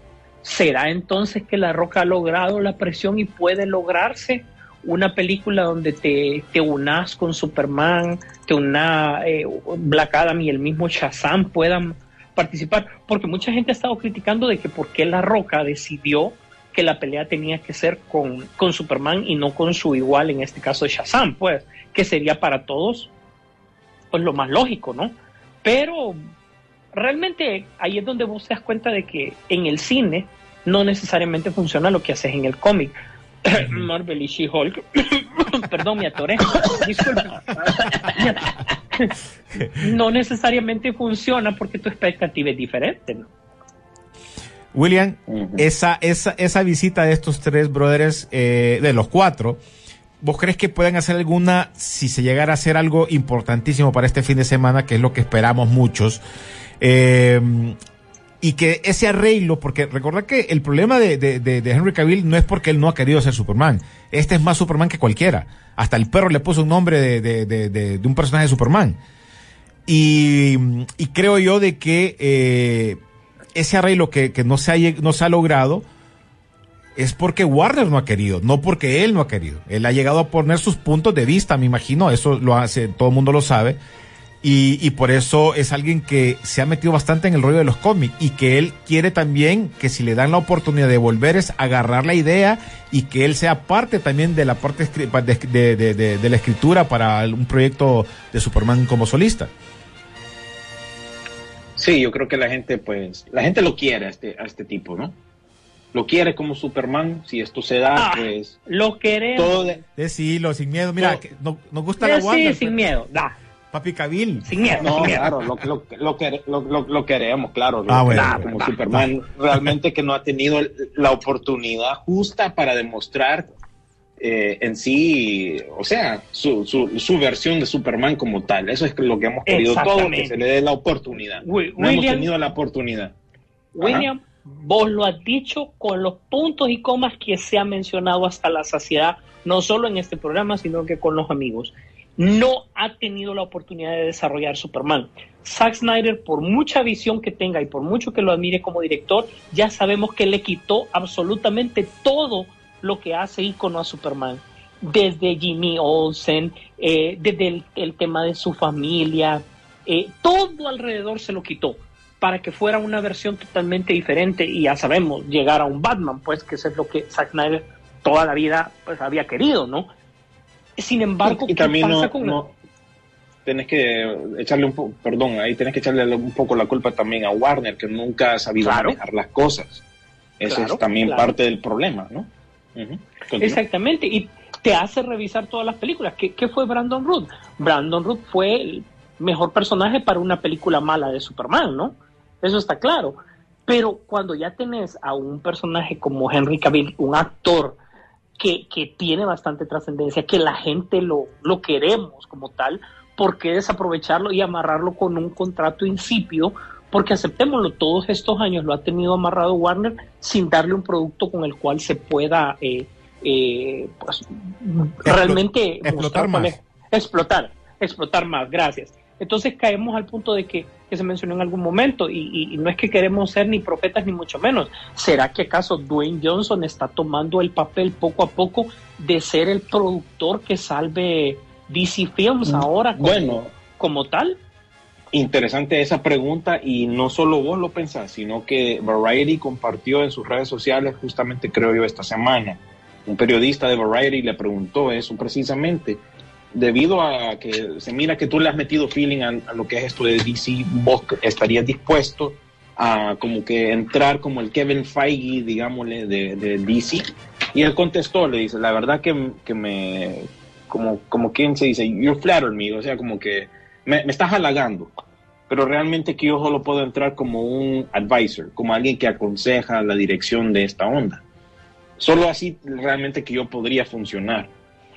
¿Será entonces que La Roca ha logrado la presión y puede lograrse una película donde te, te unas con Superman, te una eh, Black Adam y el mismo Shazam puedan participar? Porque mucha gente ha estado criticando de que por qué La Roca decidió que la pelea tenía que ser con, con Superman y no con su igual, en este caso Shazam, pues, que sería para todos pues lo más lógico, ¿no? Pero realmente ahí es donde vos te das cuenta de que en el cine no necesariamente funciona lo que haces en el cómic. Marvel y She-Hulk. Perdón, me atoré. Disculpa. no necesariamente funciona porque tu expectativa es diferente, ¿no? William, esa, esa, esa visita de estos tres brothers, eh, de los cuatro, ¿Vos crees que pueden hacer alguna, si se llegara a hacer algo importantísimo para este fin de semana, que es lo que esperamos muchos? Eh, y que ese arreglo, porque recordad que el problema de, de, de, Henry Cavill no es porque él no ha querido ser Superman. Este es más Superman que cualquiera. Hasta el perro le puso un nombre de, de un personaje de Superman. Y, creo yo de que eh, ese arreglo que, que no, se ha, no se ha logrado es porque Warner no ha querido, no porque él no ha querido. Él ha llegado a poner sus puntos de vista, me imagino, eso lo hace, todo el mundo lo sabe. Y, por eso es alguien que se ha metido bastante en el rollo de los cómics y que él quiere también que si le dan la oportunidad de volver es agarrar la idea y que él sea parte también de la parte de, de la escritura para un proyecto de Superman como solista. Sí, yo creo que la gente, pues, la gente lo quiere a este, a este tipo, ¿no? Lo quiere como Superman, si esto se da, ah, pues... Lo queremos. Todo de... Decilo, sin miedo. Mira, no, que no, nos gusta la Wanda. Sí, sin miedo, da. Papi Cabil. Sin miedo. No, sin miedo. claro, lo, lo, lo, lo, queremos, claro. Ah, bueno, da, como da, Superman, da. realmente que no ha tenido la oportunidad justa para demostrar eh, en sí, o sea, su, su, su, versión de Superman como tal. Eso es lo que hemos querido todos, que se le dé la oportunidad. William, no hemos tenido la oportunidad. William, Ajá. Vos lo has dicho con los puntos y comas que se ha mencionado hasta la saciedad, no solo en este programa, sino que con los amigos. No ha tenido la oportunidad de desarrollar Superman. Zack Snyder, por mucha visión que tenga y por mucho que lo admire como director, ya sabemos que le quitó absolutamente todo lo que hace ícono a Superman. Desde Jimmy Olsen, eh, desde el, tema de su familia, eh, todo alrededor se lo quitó para que fuera una versión totalmente diferente y ya sabemos, llegar a un Batman, pues que eso es lo que Zack Snyder toda la vida pues había querido, ¿no? Sin embargo, y, y también ¿qué pasa no, con no, tenés que echarle un poco, perdón, ahí tenés que echarle un poco la culpa también a Warner, que nunca ha sabido claro. manejar las cosas. Eso claro, es también claro. parte del problema, ¿no? Uh -huh. Exactamente, y te hace revisar todas las películas. ¿Qué, ¿Qué, fue Brandon Root? Brandon Root fue el mejor personaje para una película mala de Superman, ¿no? Eso está claro. Pero cuando ya tenés a un personaje como Henry Cavill, un actor que, que tiene bastante trascendencia, que la gente lo, lo queremos como tal, ¿por qué desaprovecharlo y amarrarlo con un contrato insípido porque aceptémoslo, todos estos años lo ha tenido amarrado Warner sin darle un producto con el cual se pueda eh, eh, pues, realmente explotar mostrar más. explotar, explotar más, gracias. Entonces caemos al punto de que, que se mencionó en algún momento y, y- y no es que queremos ser ni profetas ni mucho menos. ¿Será que acaso Dwayne Johnson está tomando el papel poco a poco de ser el productor que salve DC Films ahora como, Bueno, como tal? interesante esa pregunta y no solo vos lo pensás, sino que Variety compartió en sus redes sociales justamente creo yo esta semana. Un periodista de Variety le preguntó eso precisamente. Debido a que se mira que tú le has metido feeling a, a lo que es esto de DC, vos estarías dispuesto a como que entrar como el Kevin Feige, digámosle, de, de DC. Y él contestó, le dice, la verdad que, que me, como, como quien se dice, you flatter me, o sea, como que me, me estás halagando, pero realmente que yo solo puedo entrar como un advisor, como alguien que aconseja la dirección de esta onda. Solo así realmente que yo podría funcionar.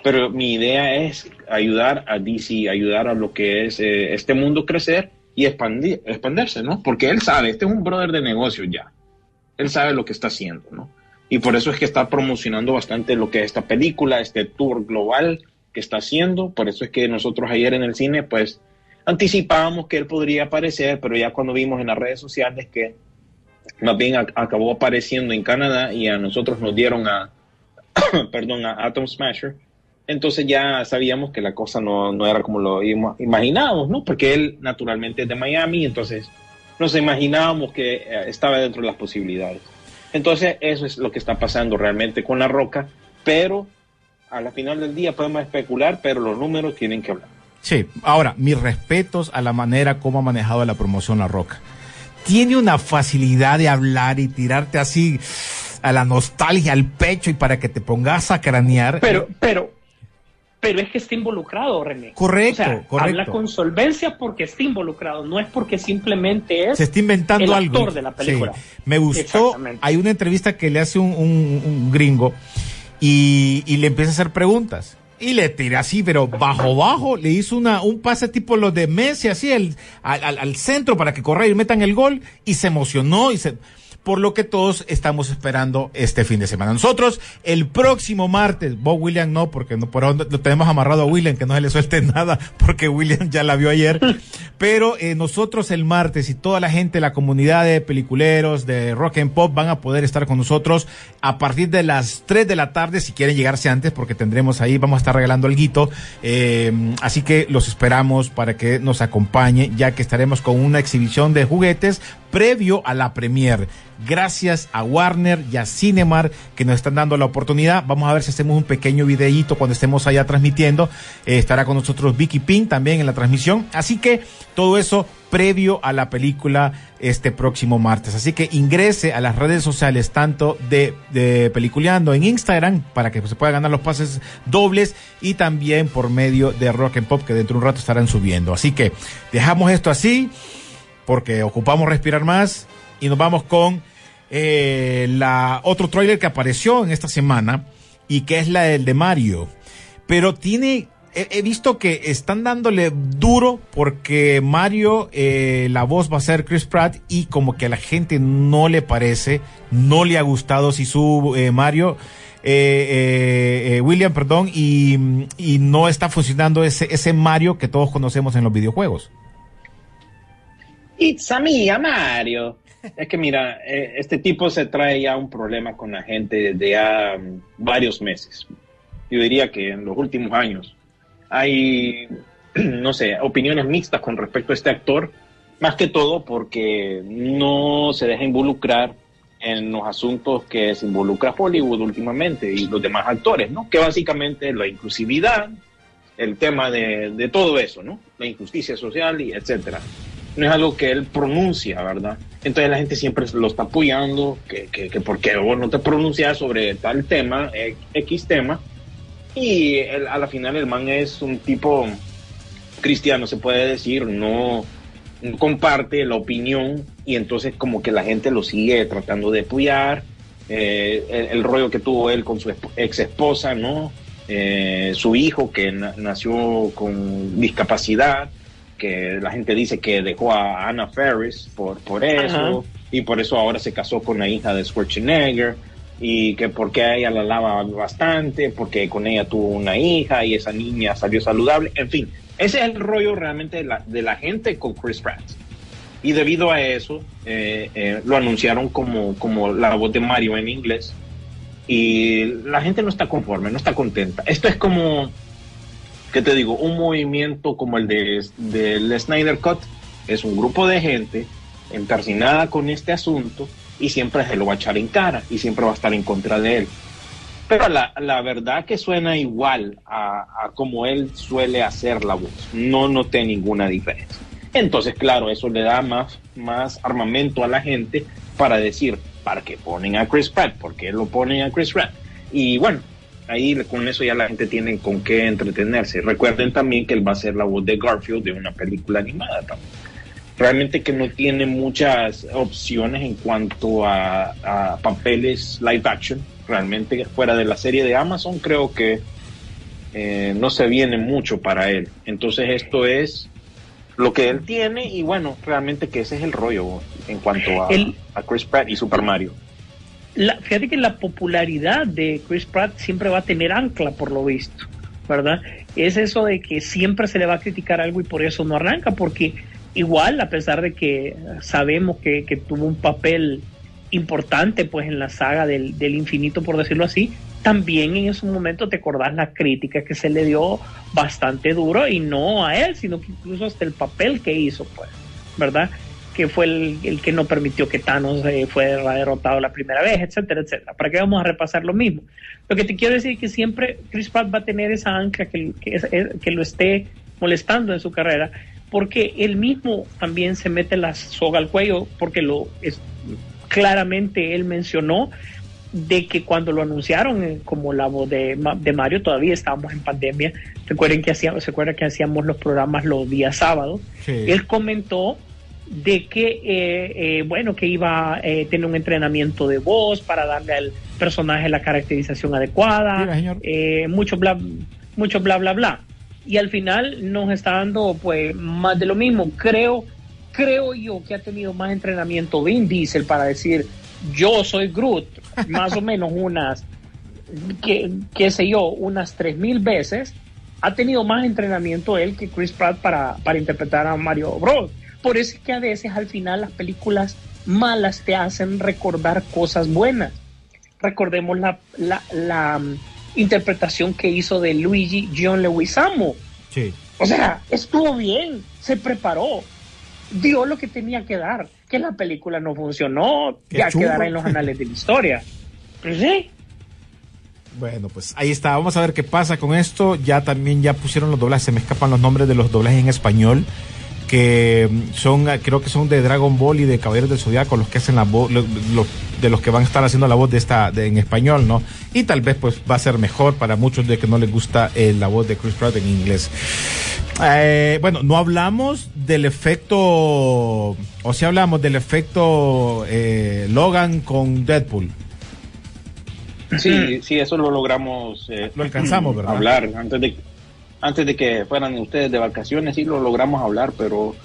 Pero mi idea es ayudar a DC, ayudar a lo que es eh, este mundo crecer y expandir, expandirse, ¿no? Porque él sabe, este es un brother de negocios ya. Él sabe lo que está haciendo, ¿no? Y por eso es que está promocionando bastante lo que es esta película, este tour global que está haciendo. Por eso es que nosotros ayer en el cine, pues, anticipábamos que él podría aparecer, pero ya cuando vimos en las redes sociales que más bien ac- acabó apareciendo en Canadá y a nosotros nos dieron a, perdón, a Atom Smasher, entonces ya sabíamos que la cosa no, no era como lo ima- imaginábamos, ¿no? Porque él naturalmente es de Miami, entonces nos imaginábamos que eh, estaba dentro de las posibilidades. Entonces eso es lo que está pasando realmente con La Roca, pero a la final del día podemos especular, pero los números tienen que hablar. Sí, ahora, mis respetos a la manera como ha manejado la promoción La Roca. Tiene una facilidad de hablar y tirarte así a la nostalgia, al pecho y para que te pongas a cranear. Pero, pero, pero es que está involucrado, René. Correcto, O sea, correcto. Habla con solvencia porque está involucrado, no es porque simplemente es se está inventando el algo. actor de la película. Sí. Me gustó. Hay una entrevista que le hace un, un- un gringo y, y le empieza a hacer preguntas. Y le tira así, pero bajo bajo, le hizo una, un pase tipo los de Messi, así el, al, al- al centro para que corra y metan el gol, y se emocionó y se por lo que todos estamos esperando este fin de semana. Nosotros, el próximo martes, vos William no, porque no, por ahora lo tenemos amarrado a William, que no se le suelte nada, porque William ya la vio ayer, pero eh, nosotros el martes y toda la gente, la comunidad de peliculeros, de rock and pop, van a poder estar con nosotros a partir de las 3 de la tarde, si quieren llegarse antes, porque tendremos ahí, vamos a estar regalando el guito, así que los esperamos para que nos acompañe, ya que estaremos con una exhibición de juguetes previo a la premier. Gracias a Warner y a Cinemar que nos están dando la oportunidad. Vamos a ver si hacemos un pequeño videíto cuando estemos allá transmitiendo. Eh, estará con nosotros Vicky Pink también en la transmisión. Así que todo eso previo a la película este próximo martes. Así que ingrese a las redes sociales tanto de, de Peliculeando en Instagram para que se pueda ganar los pases dobles y también por medio de Rock and Pop que dentro de un rato estarán subiendo. Así que dejamos esto así porque ocupamos respirar más y nos vamos con eh, la otro tráiler que apareció en esta semana y que es la del de Mario. Pero tiene, he, visto que están dándole duro porque Mario, eh, la voz va a ser Chris Pratt y como que a la gente no le parece, no le ha gustado si su eh, Mario. William, perdón, y, y no está funcionando ese, ese Mario que todos conocemos en los videojuegos. It's a mía, Mario. Es que mira, eh, este tipo se trae ya un problema con la gente desde ya varios meses. Yo diría que en los últimos años hay, no sé, opiniones mixtas con respecto a este actor, más que todo porque no se deja involucrar en los asuntos que se involucra Hollywood últimamente y los demás actores, ¿no? Que básicamente la inclusividad, el tema de, de todo eso, ¿no? La injusticia social y etcétera no es algo que él pronuncia, ¿verdad? Entonces la gente siempre lo está apoyando, que, que, que porque vos no te pronuncias sobre tal tema, eh, X tema, y él, a la final el man es un tipo cristiano, se puede decir, no, comparte la opinión y entonces como que la gente lo sigue tratando de apoyar, eh, el, rollo que tuvo él con su ex esposa, ¿no? Eh, su hijo que na nació con discapacidad, que la gente dice que dejó a Anna Ferris por, por eso, Ajá. y por eso ahora se casó con la hija de Schwarzenegger, y que porque a ella la lava bastante, porque con ella tuvo una hija y esa niña salió saludable, en fin, ese es el rollo realmente de la, de la gente con Chris Pratt. Y debido a eso, eh, eh, lo anunciaron como, como la voz de Mario en inglés. Y la gente no está conforme, no está contenta. Esto es como, ¿qué te digo? Un movimiento como el de, del Snyder Cut. Es un grupo de gente empersinada con este asunto y siempre se lo va a echar en cara y siempre va a estar en contra de él. Pero la, la verdad que suena igual a, a como él suele hacer la voz. No noté ninguna diferencia. Entonces, claro, eso le da más, más armamento a la gente para decir, ¿para qué ponen a Chris Pratt? ¿Por qué lo ponen a Chris Pratt? Y bueno, ahí con eso ya la gente tiene con qué entretenerse. Recuerden también que él va a ser la voz de Garfield de una película animada también. Realmente que no tiene muchas opciones en cuanto a, a papeles live action. Realmente fuera de la serie de Amazon creo que eh, no se viene mucho para él. Entonces esto es lo que él tiene y bueno, realmente que ese es el rollo en cuanto a, El- a Chris Pratt y Super Mario. Fíjate que la popularidad de Chris Pratt siempre va a tener ancla por lo visto, ¿verdad? Es eso de que siempre se le va a criticar algo y por eso no arranca, porque igual, a pesar de que sabemos que, que tuvo un papel importante pues en la saga del, del infinito, por decirlo así, también en ese momento te acordás la crítica que se le dio bastante duro y no a él, sino que incluso hasta el papel que hizo, pues, ¿verdad? Que fue el, el que no permitió que Thanos eh, fuera derrotado la primera vez, etcétera, etcétera. ¿Para qué vamos a repasar lo mismo? Lo que te quiero decir es que siempre Chris Pratt va a tener esa ancla que, que, es- que lo esté molestando en su carrera, porque él mismo también se mete la soga al cuello, porque lo es, claramente él mencionó de que cuando lo anunciaron eh, como la voz de, de Mario, todavía estábamos en pandemia. Recuerden que hacíamos, se acuerdan que hacíamos los programas los días sábados. Sí. Él comentó de que, eh, eh, bueno, que iba a eh, tener un entrenamiento de voz para darle al personaje la caracterización adecuada, eh, mucho bla, mucho bla, bla, bla. Y al final nos está dando, pues, más de lo mismo. Creo, creo yo que ha tenido más entrenamiento Vin Diesel para decir, yo soy Groot, más o menos unas, que, qué sé yo, unas tres mil veces. Ha tenido más entrenamiento él que Chris Pratt para, para interpretar a Mario Bros. Por eso es que a veces al final las películas malas te hacen recordar cosas buenas. Recordemos la, la, la, mm, interpretación que hizo de Luigi John Leguizamo. Sí. O sea, estuvo bien, se preparó, dio lo que tenía que dar. Que la película no funcionó, Qué ya churro. quedará en los anales de la historia. Pues sí, Bueno, pues ahí está. Vamos a ver qué pasa con esto. Ya también ya pusieron los doblajes. Se me escapan los nombres de los doblajes en español. Que mm, son, ah, creo que son de Dragon Ball y de Caballeros del Zodiaco los que hacen la voz, lo- lo- de los que van a estar haciendo la voz de esta, de- en español, ¿no? Y tal vez pues va a ser mejor para muchos de que no les gusta eh, la voz de Chris Pratt en inglés. Eh, bueno, no hablamos del efecto, o si hablamos del efecto eh, Logan con Deadpool. Sí, sí, eso lo logramos Lo alcanzamos, ¿verdad? hablar antes de antes de que fueran ustedes de vacaciones, sí lo logramos hablar, pero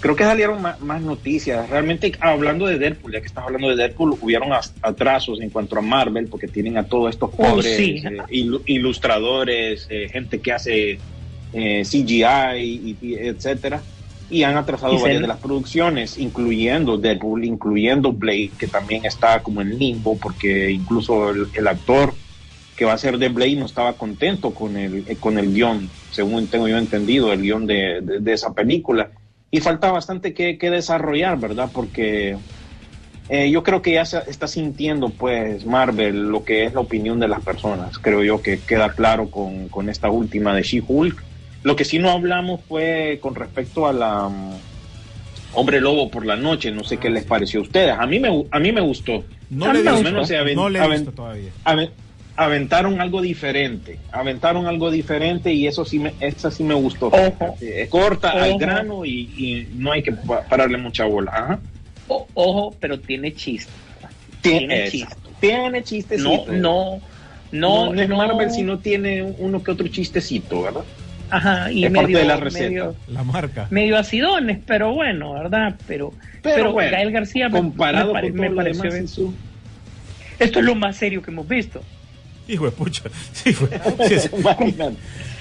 creo que salieron más, noticias. Realmente, hablando de Deadpool, ya que estás hablando de Deadpool, hubieron as- atrasos en cuanto a Marvel, porque tienen a todos estos Oh, pobres sí. eh, ilu- ilustradores, eh, gente que hace eh, CGI, y, y etcétera, y han atrasado Y varias de las producciones, incluyendo Deadpool, incluyendo Blade, que también está como en limbo, porque incluso el, el actor que va a ser de Blade no estaba contento con el, eh, con el guion, según tengo yo entendido, el guion de, de- de esa película. Y falta bastante que, que desarrollar, ¿verdad? Porque eh, yo creo que ya se está sintiendo, pues, Marvel, lo que es la opinión de las personas. Creo yo que queda claro con, con esta última de She-Hulk. Lo que sí no hablamos fue con respecto a la mm, Hombre Lobo por la noche. No sé qué les pareció a ustedes. A mí me, a mí me gustó. No A le he visto, aven- no le he aven- visto todavía. Ave- aventaron algo diferente, aventaron algo diferente y eso sí me, esa sí me gustó. Ojo. Eh, corta al Ojo. grano y, y no hay que pa- pararle mucha bola. Ajá. O- ojo, pero tiene chiste. Tiene, exacto. Tiene chistecito. No, no, No, no, es no. Marvel si no tiene uno que otro chistecito, ¿verdad? Ajá, y Es medio, parte de la receta. medio, La marca. medio acidones, pero bueno, ¿verdad? Pero, Pero, pero, bueno, Gael García me- comparado me, pare- con todo me lo pareció demás, bien. Jesús. Esto es lo más serio que hemos visto. Hijo de pucha. Sí, fue- sí, sí.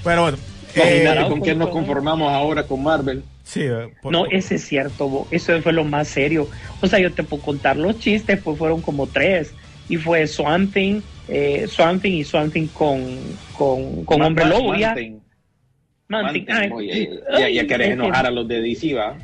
Pero bueno. eh, con qué nos conformamos ahora con Marvel. sí, eh, por- No, ese es cierto, Bo. eso fue lo más serio. O sea, yo te puedo contar los chistes, pues fueron como tres. Y fue Swamp Thing, eh, y Swamp Thing con, con, con Hombre Man- Lobo. Ya, Man-Thing, Man Thing. Man-Thing, Ay, oye, ya, ay, ya querés es que- enojar a los de DC, ¿va?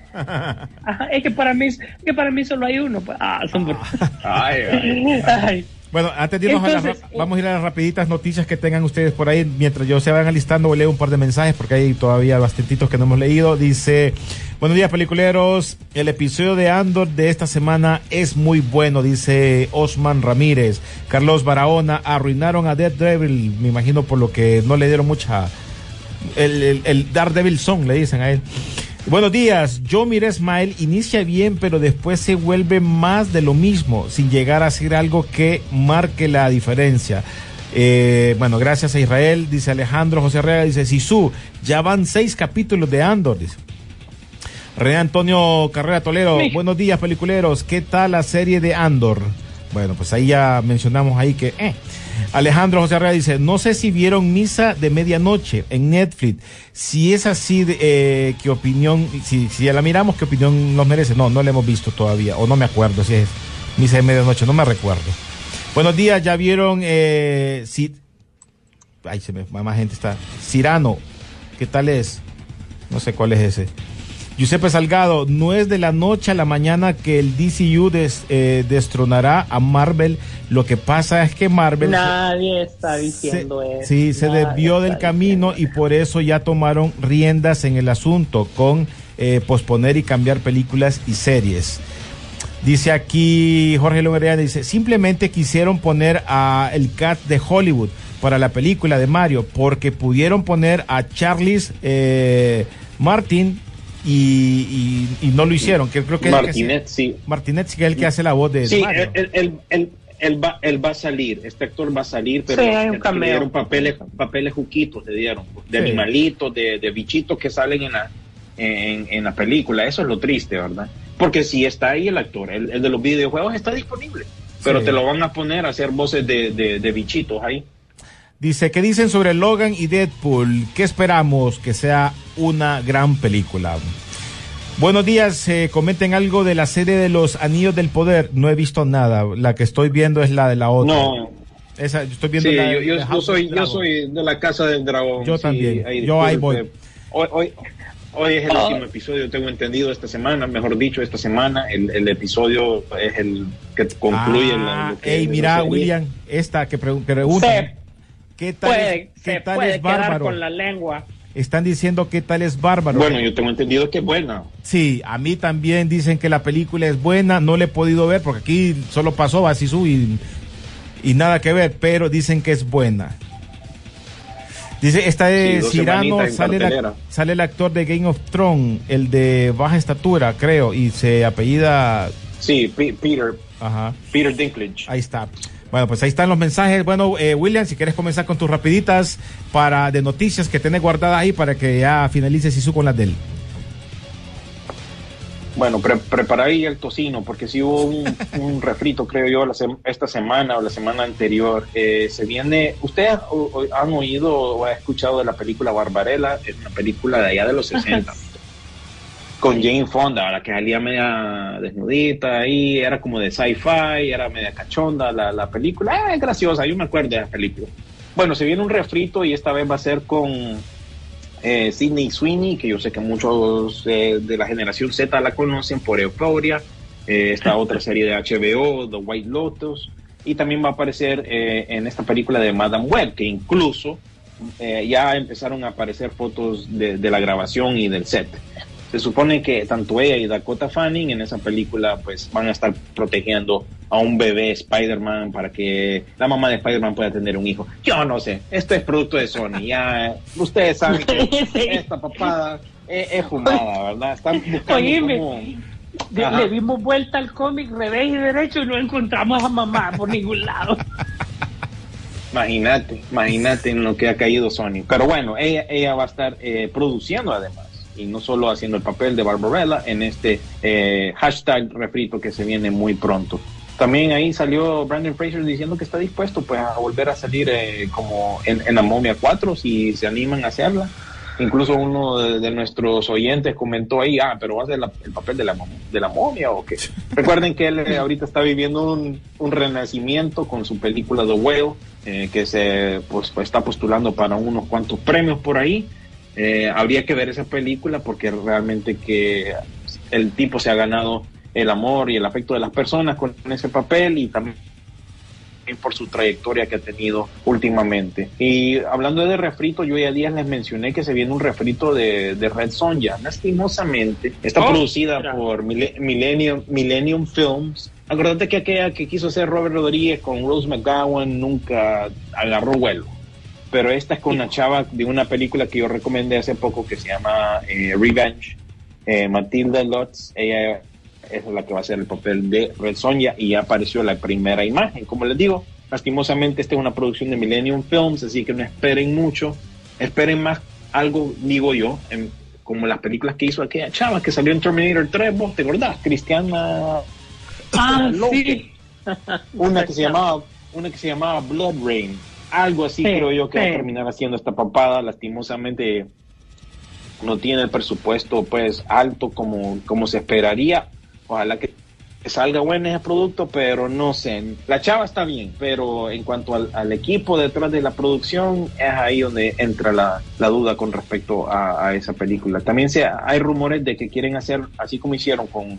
ajá, es que para mí, es que para mí solo hay uno. pues. Ah, son br- Ay, ay. Bueno, antes de irnos a las Entonces, vamos a ir a las rapiditas noticias que tengan ustedes por ahí. Mientras yo se van alistando, voy a leer un par de mensajes porque hay todavía bastantitos que no hemos leído. Dice, buenos días peliculeros, el episodio de Andor de esta semana es muy bueno, dice Osman Ramírez. Carlos Barahona, arruinaron a Dead Devil, me imagino por lo que no le dieron mucha... El, el, el Daredevil Song, le dicen a él. Buenos días, yo miré Smile, inicia bien, pero después se vuelve más de lo mismo, sin llegar a ser algo que marque la diferencia. Eh, bueno, gracias a Israel, dice Alejandro José Herrera, dice Sisu, ya van seis capítulos de Andor, dice. René Antonio Carrera Tolero, Sí. buenos días peliculeros, ¿qué tal la serie de Andor? Bueno, pues ahí ya mencionamos ahí que... eh. Alejandro José Herrera dice, no sé si vieron Misa de Medianoche en Netflix. Si es así, eh, ¿qué opinión? Si, si ya la miramos, ¿qué opinión nos merece? No, no la hemos visto todavía, o no me acuerdo si es Misa de Medianoche, no me recuerdo. Buenos días, ya vieron... Eh, si, ay, se me, más gente está. Cirano, ¿qué tal es? No sé cuál es ese. Giuseppe Salgado, no es de la noche a la mañana que el DCU des- eh, destronará a Marvel. Lo que pasa es que Marvel se- nadie está se, diciendo eso. sí, se desvió del camino y por eso ya tomaron riendas en el asunto con eh, posponer y cambiar películas y series. Dice aquí Jorge Longoria, dice, simplemente quisieron poner a el cat de Hollywood para la película de Mario, porque pudieron poner a Charles eh, Martin y, y- y no lo hicieron. Que creo que es el que Martinet, hace- sí. Martinet sí que es el que hace la voz de, Sí, Mario. él, él, él, él va, él va a salir, este actor va a salir, pero Sí, hay un le dieron papeles, papeles juquitos, le dieron, de Sí. animalitos, de, de bichitos que salen en la, en, en la película. Eso es lo triste, ¿verdad? Porque si está ahí el actor, el, el de los videojuegos está disponible, pero Sí. te lo van a poner a hacer voces de, de, de bichitos ahí. Dice, ¿qué dicen sobre Logan y Deadpool? ¿Qué esperamos? Que sea una gran película. Buenos días, eh, comenten algo de la serie de los Anillos del Poder. No he visto nada. La que estoy viendo es la de la otra. No, Esa, yo estoy viendo sí, la de- yo, soy, yo soy de la casa del dragón. Yo sí, también. Yo ahí voy. Hoy, hoy, hoy es el Ah. último episodio, tengo entendido, esta semana, mejor dicho, esta semana. El, el episodio es el que concluye Ah, la, lo que ey, mira. William, esta que, pre- que pregunta. ¿Qué tal, puede, es, se qué tal puede es quedar Bárbaro? con la lengua. Están diciendo qué tal es Bárbaro. Bueno, yo tengo entendido que es buena. Sí, a mí también dicen que la película es buena, no le he podido ver porque aquí solo pasó Basisú y, y nada que ver, pero dicen que es buena. Dice, esta Sí, es dos Cirano, sale, la- el actor de Game of Thrones, el de baja estatura, creo, y se apellida... Sí, Pe- Peter, Ajá, Peter Dinklage. ahí está. Bueno, pues ahí están los mensajes. Bueno, eh, William, si quieres comenzar con tus rapiditas para de noticias que tenés guardadas ahí para que ya finalices Sisu con las de él. Bueno, pre prepara ahí el tocino, porque si hubo un, un refrito, creo yo, la sem- esta semana o la semana anterior. Eh, se viene. ¿Ustedes han oído o han escuchado de la película Barbarella? Es una película de allá de los 60. con Jane Fonda, la que salía media desnudita ahí, era como de sci-fi, era media cachonda la, la película. Eh, es graciosa, yo me acuerdo de la película. Bueno, se viene un refrito y esta vez va a ser con eh, Sidney Sweeney, que yo sé que muchos eh, de la generación Z la conocen por Euphoria, eh, esta otra serie de HBO, The White Lotus, y también va a aparecer eh, en esta película de Madame Web, que incluso eh, ya empezaron a aparecer fotos de, de la grabación y del set. Se supone que tanto ella y Dakota Fanning en esa película pues van a estar protegiendo a un bebé Spider-Man para que la mamá de Spider-Man pueda tener un hijo. Yo no sé, esto es producto de Sony. Ya ustedes saben que esta papada es, es fumada, ¿verdad? Están buscando Oíme, le dimos vuelta al cómic revés y derecho y no encontramos a mamá por ningún lado. Imagínate, imagínate en lo que ha caído Sony. Pero bueno, ella, ella va a estar eh, produciendo además. Y no solo haciendo el papel de Barbarella en este eh, hashtag refrito que se viene muy pronto. También ahí salió Brandon Fraser diciendo que está dispuesto pues a volver a salir eh, como en, en la momia 4 si se animan a hacerla. Incluso uno de, de nuestros oyentes comentó ahí, ah, pero va a ser la- el papel de la, de la momia o qué. Recuerden que él eh, ahorita está viviendo un, un renacimiento con su película The Whale, eh, que se pues, pues, está postulando para unos cuantos premios por ahí. Eh, habría que ver esa película porque realmente que el tipo se ha ganado el amor y el afecto de las personas con ese papel y también por su trayectoria que ha tenido últimamente. Y hablando de refrito, yo ya días les mencioné que se viene un refrito de, de Red Sonja. Lastimosamente, está Oh, producida mira. por Mille- Millennium, Millennium Films. Acordate que aquella que quiso hacer Robert Rodríguez con Rose McGowan nunca agarró vuelo. Pero esta es con una chava de una película que yo recomendé hace poco que se llama eh, Revenge. Eh, Matilda Lutz, ella es la que va a hacer el papel de Red Sonja y ya apareció la primera imagen. Como les digo, lastimosamente esta es una producción de Millennium Films, así que no esperen mucho, esperen más algo, digo yo, en- como las películas que hizo aquella chava que salió en Terminator 3, vos te acordás, Cristiana Ah, sí. una que se llamaba una que se llamaba Blood Rain algo así Sí, creo yo que va a terminar haciendo esta papada. Lastimosamente no tiene el presupuesto pues alto como como se esperaría. Ojalá que que salga bueno ese producto pero no sé. La chava está bien pero en cuanto al, al equipo detrás de la producción es ahí donde entra la, la duda con respecto a, a esa película. También se, hay rumores de que quieren hacer así como hicieron con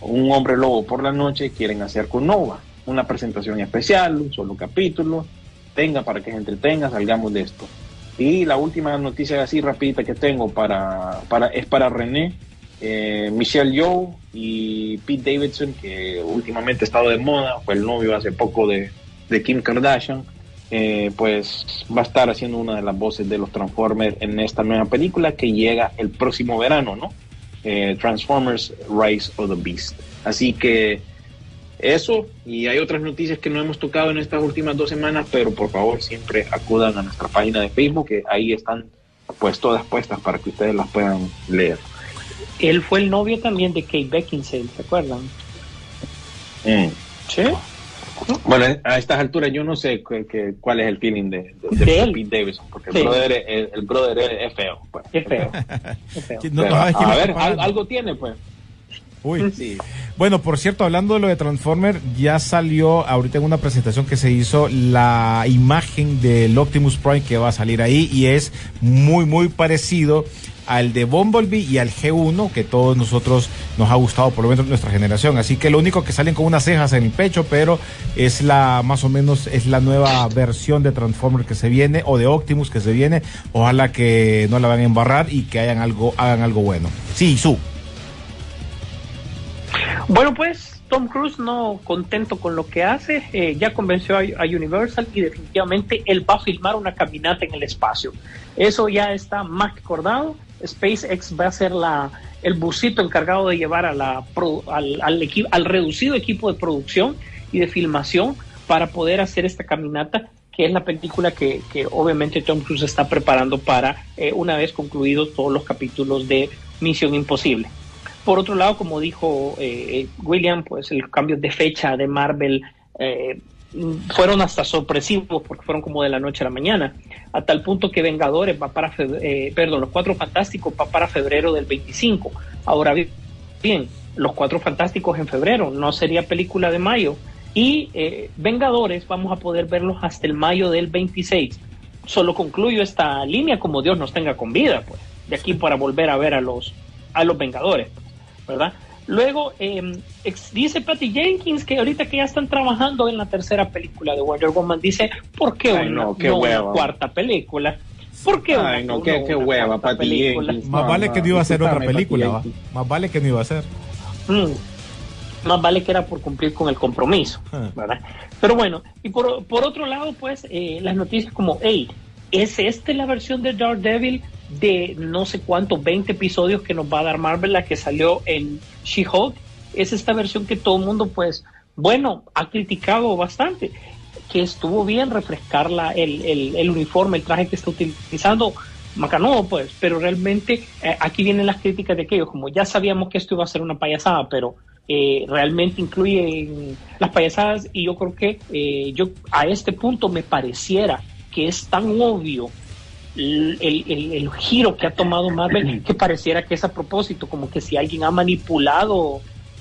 un hombre lobo por la noche quieren hacer con Nova una presentación especial, un solo capítulo, tenga para que se entretenga, salgamos de esto. Y la última noticia así rapidita que tengo para, para es para René, eh, Michelle Yeoh y Pete Davidson, que últimamente ha estado de moda, fue el novio hace poco de, de Kim Kardashian, eh, pues va a estar haciendo una de las voces de los Transformers en esta nueva película que llega el próximo verano, ¿no? Eh, Transformers Rise of the Beast. Así que eso, y hay otras noticias que no hemos tocado en estas últimas dos semanas, pero por favor siempre acudan a nuestra página de Facebook, que ahí están pues todas puestas para que ustedes las puedan leer. Él fue el novio también de Kate Beckinsale, ¿se acuerdan? Mm. Sí. Bueno, a estas alturas yo no sé que- cuál es el feeling de, de- de De él. Pete Davidson, porque Sí. el brother, es- el, el brother es, es feo. pues. Qué feo. Qué feo. No, no a ver, algo tiene pues. Uy. Sí. Bueno, por cierto, hablando de lo de Transformer, ya salió ahorita en una presentación que se hizo la imagen del Optimus Prime que va a salir ahí y es muy, muy parecido al de Bumblebee y al G1 que todos nosotros nos ha gustado, por lo menos nuestra generación. Así que lo único que salen con unas cejas en el pecho, pero es la más o menos es la nueva versión de Transformer que se viene o de Optimus que se viene. Ojalá que no la van a embarrar y que hagan algo, hagan algo bueno. Sí, su. Bueno, pues Tom Cruise no contento con lo que hace, eh, ya convenció a, Universal y definitivamente él va a filmar una caminata en el espacio. Eso ya está más acordado. SpaceX va a ser la, el busito encargado de llevar a la, al, al, al reducido equipo de producción y de filmación para poder hacer esta caminata que es la película que, que obviamente Tom Cruise está preparando para eh, una vez concluidos todos los capítulos de Misión Imposible. Por otro lado, como dijo eh, William, pues el cambio de fecha de Marvel eh, fueron hasta sorpresivos porque fueron como de la noche a la mañana, a tal punto que Vengadores va para, feb- eh, perdón, los Cuatro Fantásticos va para febrero del 25. Ahora bi- bien, los Cuatro Fantásticos en febrero, no sería película de mayo. Y Vengadores vamos a poder verlos hasta el mayo del 26. Solo concluyo esta línea como Dios nos tenga con vida, pues, de aquí para volver a ver a los, a los Vengadores. ¿Verdad? Luego eh, ex- dice Patty Jenkins que ahorita que ya están trabajando en la tercera película de Wonder Woman, dice, ¿por qué Ay, una, no, qué no una hueva. cuarta película? ¿Por qué una, Ay, no, no qué, qué una hueva, cuarta Patty película? Jenkins. Más vale que no iba a ser otra película. Más vale que no iba a ser. Mm. Más vale que era por cumplir con el compromiso, Ah. ¿verdad? Pero bueno, y por, por otro lado, pues, eh, las noticias como, hey, ¿es esta la versión de Daredevil de no sé cuántos, 20 episodios que nos va a dar Marvel, la que salió en She-Hulk? Es esta versión que todo el mundo, pues, bueno, ha criticado bastante. que estuvo bien refrescar la, el, el, uniforme, el traje que está utilizando. Macanudo, pues, pero realmente eh, aquí vienen las críticas de aquellos, como ya sabíamos que esto iba a ser una payasada, pero eh, realmente incluye las payasadas y yo creo que eh, yo a este punto me pareciera que es tan obvio el, el- el giro que ha tomado Marvel que pareciera que es a propósito, como que si alguien ha manipulado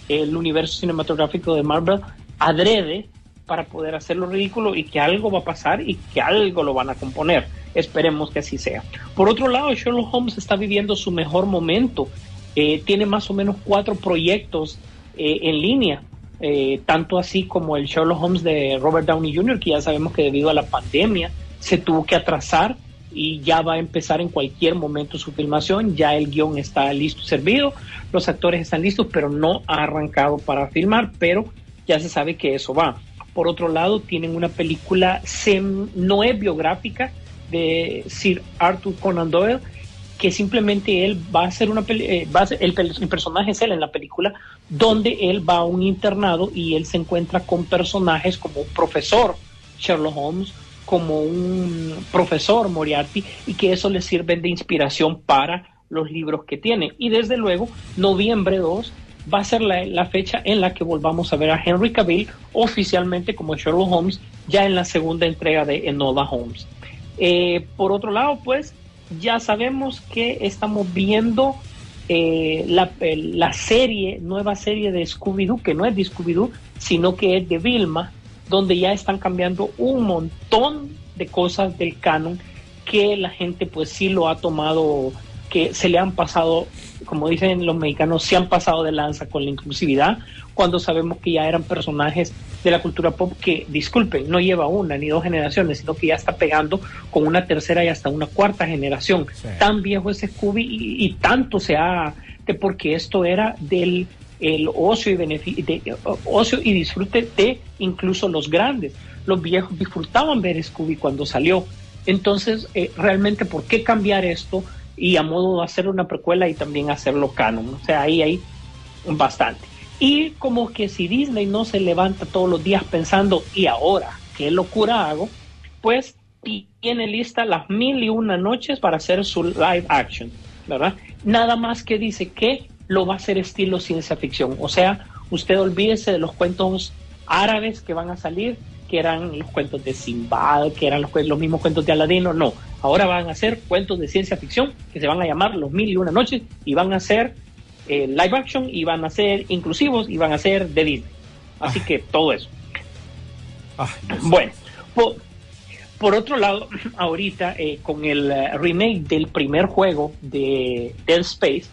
el universo cinematográfico de Marvel adrede para poder hacerlo ridículo y que algo va a pasar y que algo lo van a componer. Esperemos que así sea. Por otro lado, Sherlock Holmes está viviendo su mejor momento. Eh, tiene más o menos cuatro proyectos eh, en línea, eh, tanto así como el Sherlock Holmes de Robert Downey Jr., que ya sabemos que debido a la pandemia se tuvo que atrasar y ya va a empezar en cualquier momento su filmación, ya el guion está listo servido, los actores están listos, pero no ha arrancado para filmar, pero ya se sabe que eso va. Por otro lado, tienen una película no es biográfica de Sir Arthur Conan Doyle, que simplemente él va a ser una eh, el, el personaje es él en la película, donde él va a un internado y él se encuentra con personajes como un profesor Sherlock Holmes, como un profesor Moriarty, y que eso le sirve de inspiración para los libros que tiene. Y desde luego, noviembre 2 va a ser la, la fecha en la que volvamos a ver a Henry Cavill oficialmente como Sherlock Holmes, ya en la segunda entrega de Enola Holmes. Eh, por otro lado, pues ya sabemos que estamos viendo eh, la, la serie, nueva serie de Scooby-Doo, que no es de Scooby-Doo, sino que es de Vilma, donde ya están cambiando un montón de cosas del canon que la gente pues sí lo ha tomado, que se le han pasado, como dicen los mexicanos, se han pasado de lanza con la inclusividad, cuando sabemos que ya eran personajes de la cultura pop que, disculpen, no lleva una ni dos generaciones, sino que ya está pegando con una tercera y hasta una cuarta generación. Tan viejo es Scooby y, y tanto se ha, de porque esto era del el ocio y ocio y disfrute de incluso los grandes. Los viejos disfrutaban ver Scooby cuando salió. Entonces, eh, realmente, ¿por qué cambiar esto? Y a modo de hacer una precuela y también hacerlo canon. O sea, ahí hay bastante. Y como que si Disney no se levanta todos los días pensando, ¿y ahora qué locura hago? Pues tiene lista las mil y una noches para hacer su live action, ¿verdad? Nada más que dice que lo va a hacer estilo ciencia ficción. O sea, usted olvídese de los cuentos árabes que van a salir, que eran los cuentos de Simbad, que eran los, los mismos cuentos de Aladino. No, ahora van a ser cuentos de ciencia ficción que se van a llamar Los Mil y Una Noches y van a ser eh, live action y van a ser inclusivos y van a ser de Disney. Así que todo eso. Bueno, por, por otro lado, ahorita eh, con el eh, remake del primer juego de Dead Space,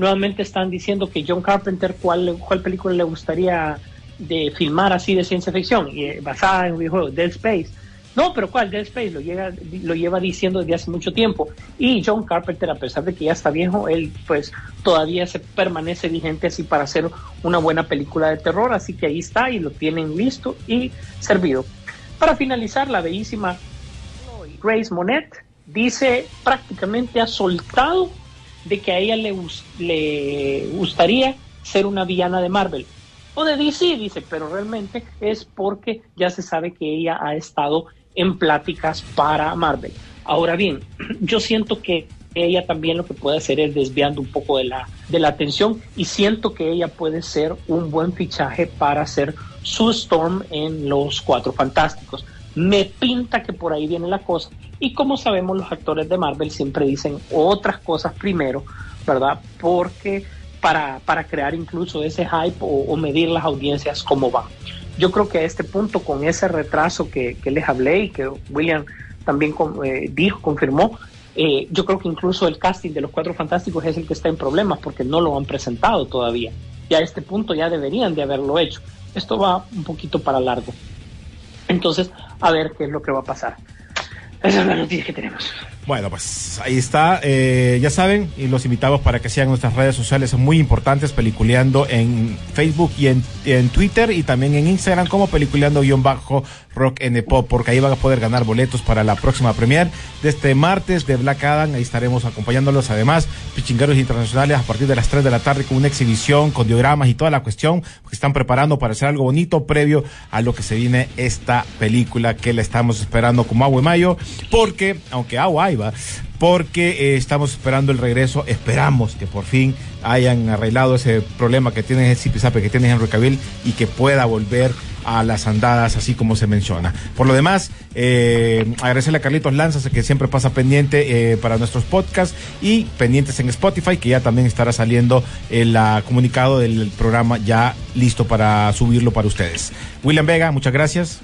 nuevamente están diciendo que John Carpenter, ¿cuál, cuál película le gustaría de filmar así de ciencia ficción, y, eh, basada en un videojuego, Dead Space? No, pero ¿cuál? Dead Space lo, llega, lo lleva diciendo desde hace mucho tiempo. Y John Carpenter, a pesar de que ya está viejo, él pues todavía se permanece vigente así para hacer una buena película de terror. Así que ahí está y lo tienen listo y servido. Para finalizar, la bellísima Grace Monet dice prácticamente ha soltado de que a ella le, le gustaría ser una villana de Marvel. O de DC, dice, pero realmente es porque ya se sabe que ella ha estado en pláticas para Marvel. Ahora bien, yo siento que ella también lo que puede hacer es desviando un poco de la, de la atención y siento que ella puede ser un buen fichaje para hacer su Storm en los Cuatro Fantásticos. Me pinta que por ahí viene la cosa y como sabemos los actores de Marvel siempre dicen otras cosas primero, ¿verdad? Porque para, para crear incluso ese hype o, medir las audiencias como van. Yo creo que a este punto, con ese retraso que, que les hablé y que William también con- eh, dijo, confirmó, eh, yo creo que incluso el casting de los Cuatro Fantásticos es el que está en problemas porque no lo han presentado todavía. Y a este punto ya deberían de haberlo hecho. Esto va un poquito para largo. Entonces, a ver qué es lo que va a pasar. Esa es la noticia que tenemos. Bueno, pues ahí está. Eh, ya saben, y los invitamos para que sigan nuestras redes sociales muy importantes, Peliculeando en Facebook y en, en Twitter y también en Instagram como Peliculeando-Rock N Pop, porque ahí van a poder ganar boletos para la próxima premier de este martes de Black Adam. Ahí estaremos acompañándolos. Además, Pichingueros Internacionales a partir de las 3 de la tarde con una exhibición, con diogramas y toda la cuestión que están preparando para hacer algo bonito previo a lo que se viene esta película que la estamos esperando como agua y mayo, porque aunque agua porque eh, estamos esperando el regreso, esperamos que por fin hayan arreglado ese problema que tiene el Zipizape, que tiene Henry Cavill y que pueda volver a las andadas, así como se menciona. Por lo demás, eh, agradecerle a Carlitos Lanzas, que siempre pasa pendiente eh, para nuestros podcasts y pendientes en Spotify, que ya también estará saliendo el ah, comunicado del programa ya listo para subirlo para ustedes. William Vega, muchas gracias.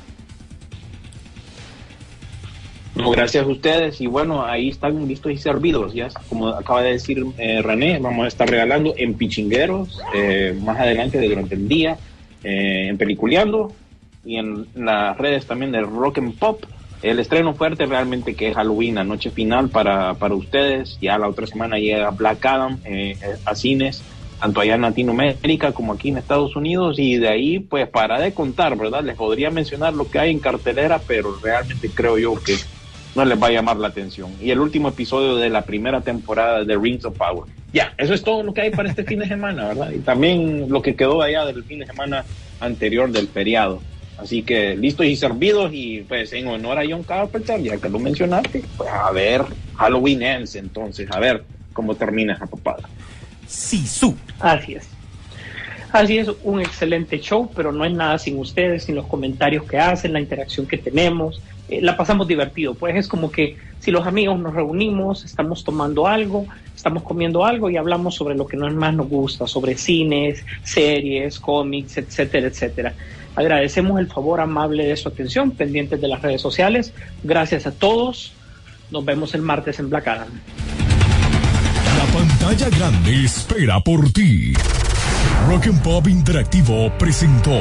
No, gracias a ustedes y bueno, ahí están listos y servidos, ya como acaba de decir eh, René, vamos a estar regalando en Pichingueros eh, más adelante durante el día, eh, en Peliculeando y en las redes también del Rock and Pop. El estreno fuerte realmente que es Halloween, la noche final para, para ustedes, ya la otra semana llega Black Adam eh, a cines, tanto allá en Latinoamérica como aquí en Estados Unidos y de ahí pues para de contar, ¿verdad? Les podría mencionar lo que hay en cartelera, pero realmente creo yo que no les va a llamar la atención. Y el último episodio de la primera temporada de Rings of Power. Ya, eso es todo lo que hay para este fin de semana, ¿verdad? Y también lo que quedó allá del fin de semana anterior del feriado. Así que listos y servidos y pues en honor a John Carpenter, ya que lo mencionaste, pues a ver Halloween Ends entonces, a ver cómo termina esa papada. Sí, su. Así es. Así es, un excelente show, pero no es nada sin ustedes, sin los comentarios que hacen, la interacción que tenemos. Eh, la pasamos divertido, pues es como que si los amigos nos reunimos, estamos tomando algo, estamos comiendo algo y hablamos sobre lo que más nos gusta, sobre cines, series, cómics, etcétera, etcétera. Agradecemos el favor amable de su atención, pendientes de las redes sociales. Gracias a todos. Nos vemos el martes en Black Adam. La pantalla grande espera por ti. Rock and Pop Interactivo presentó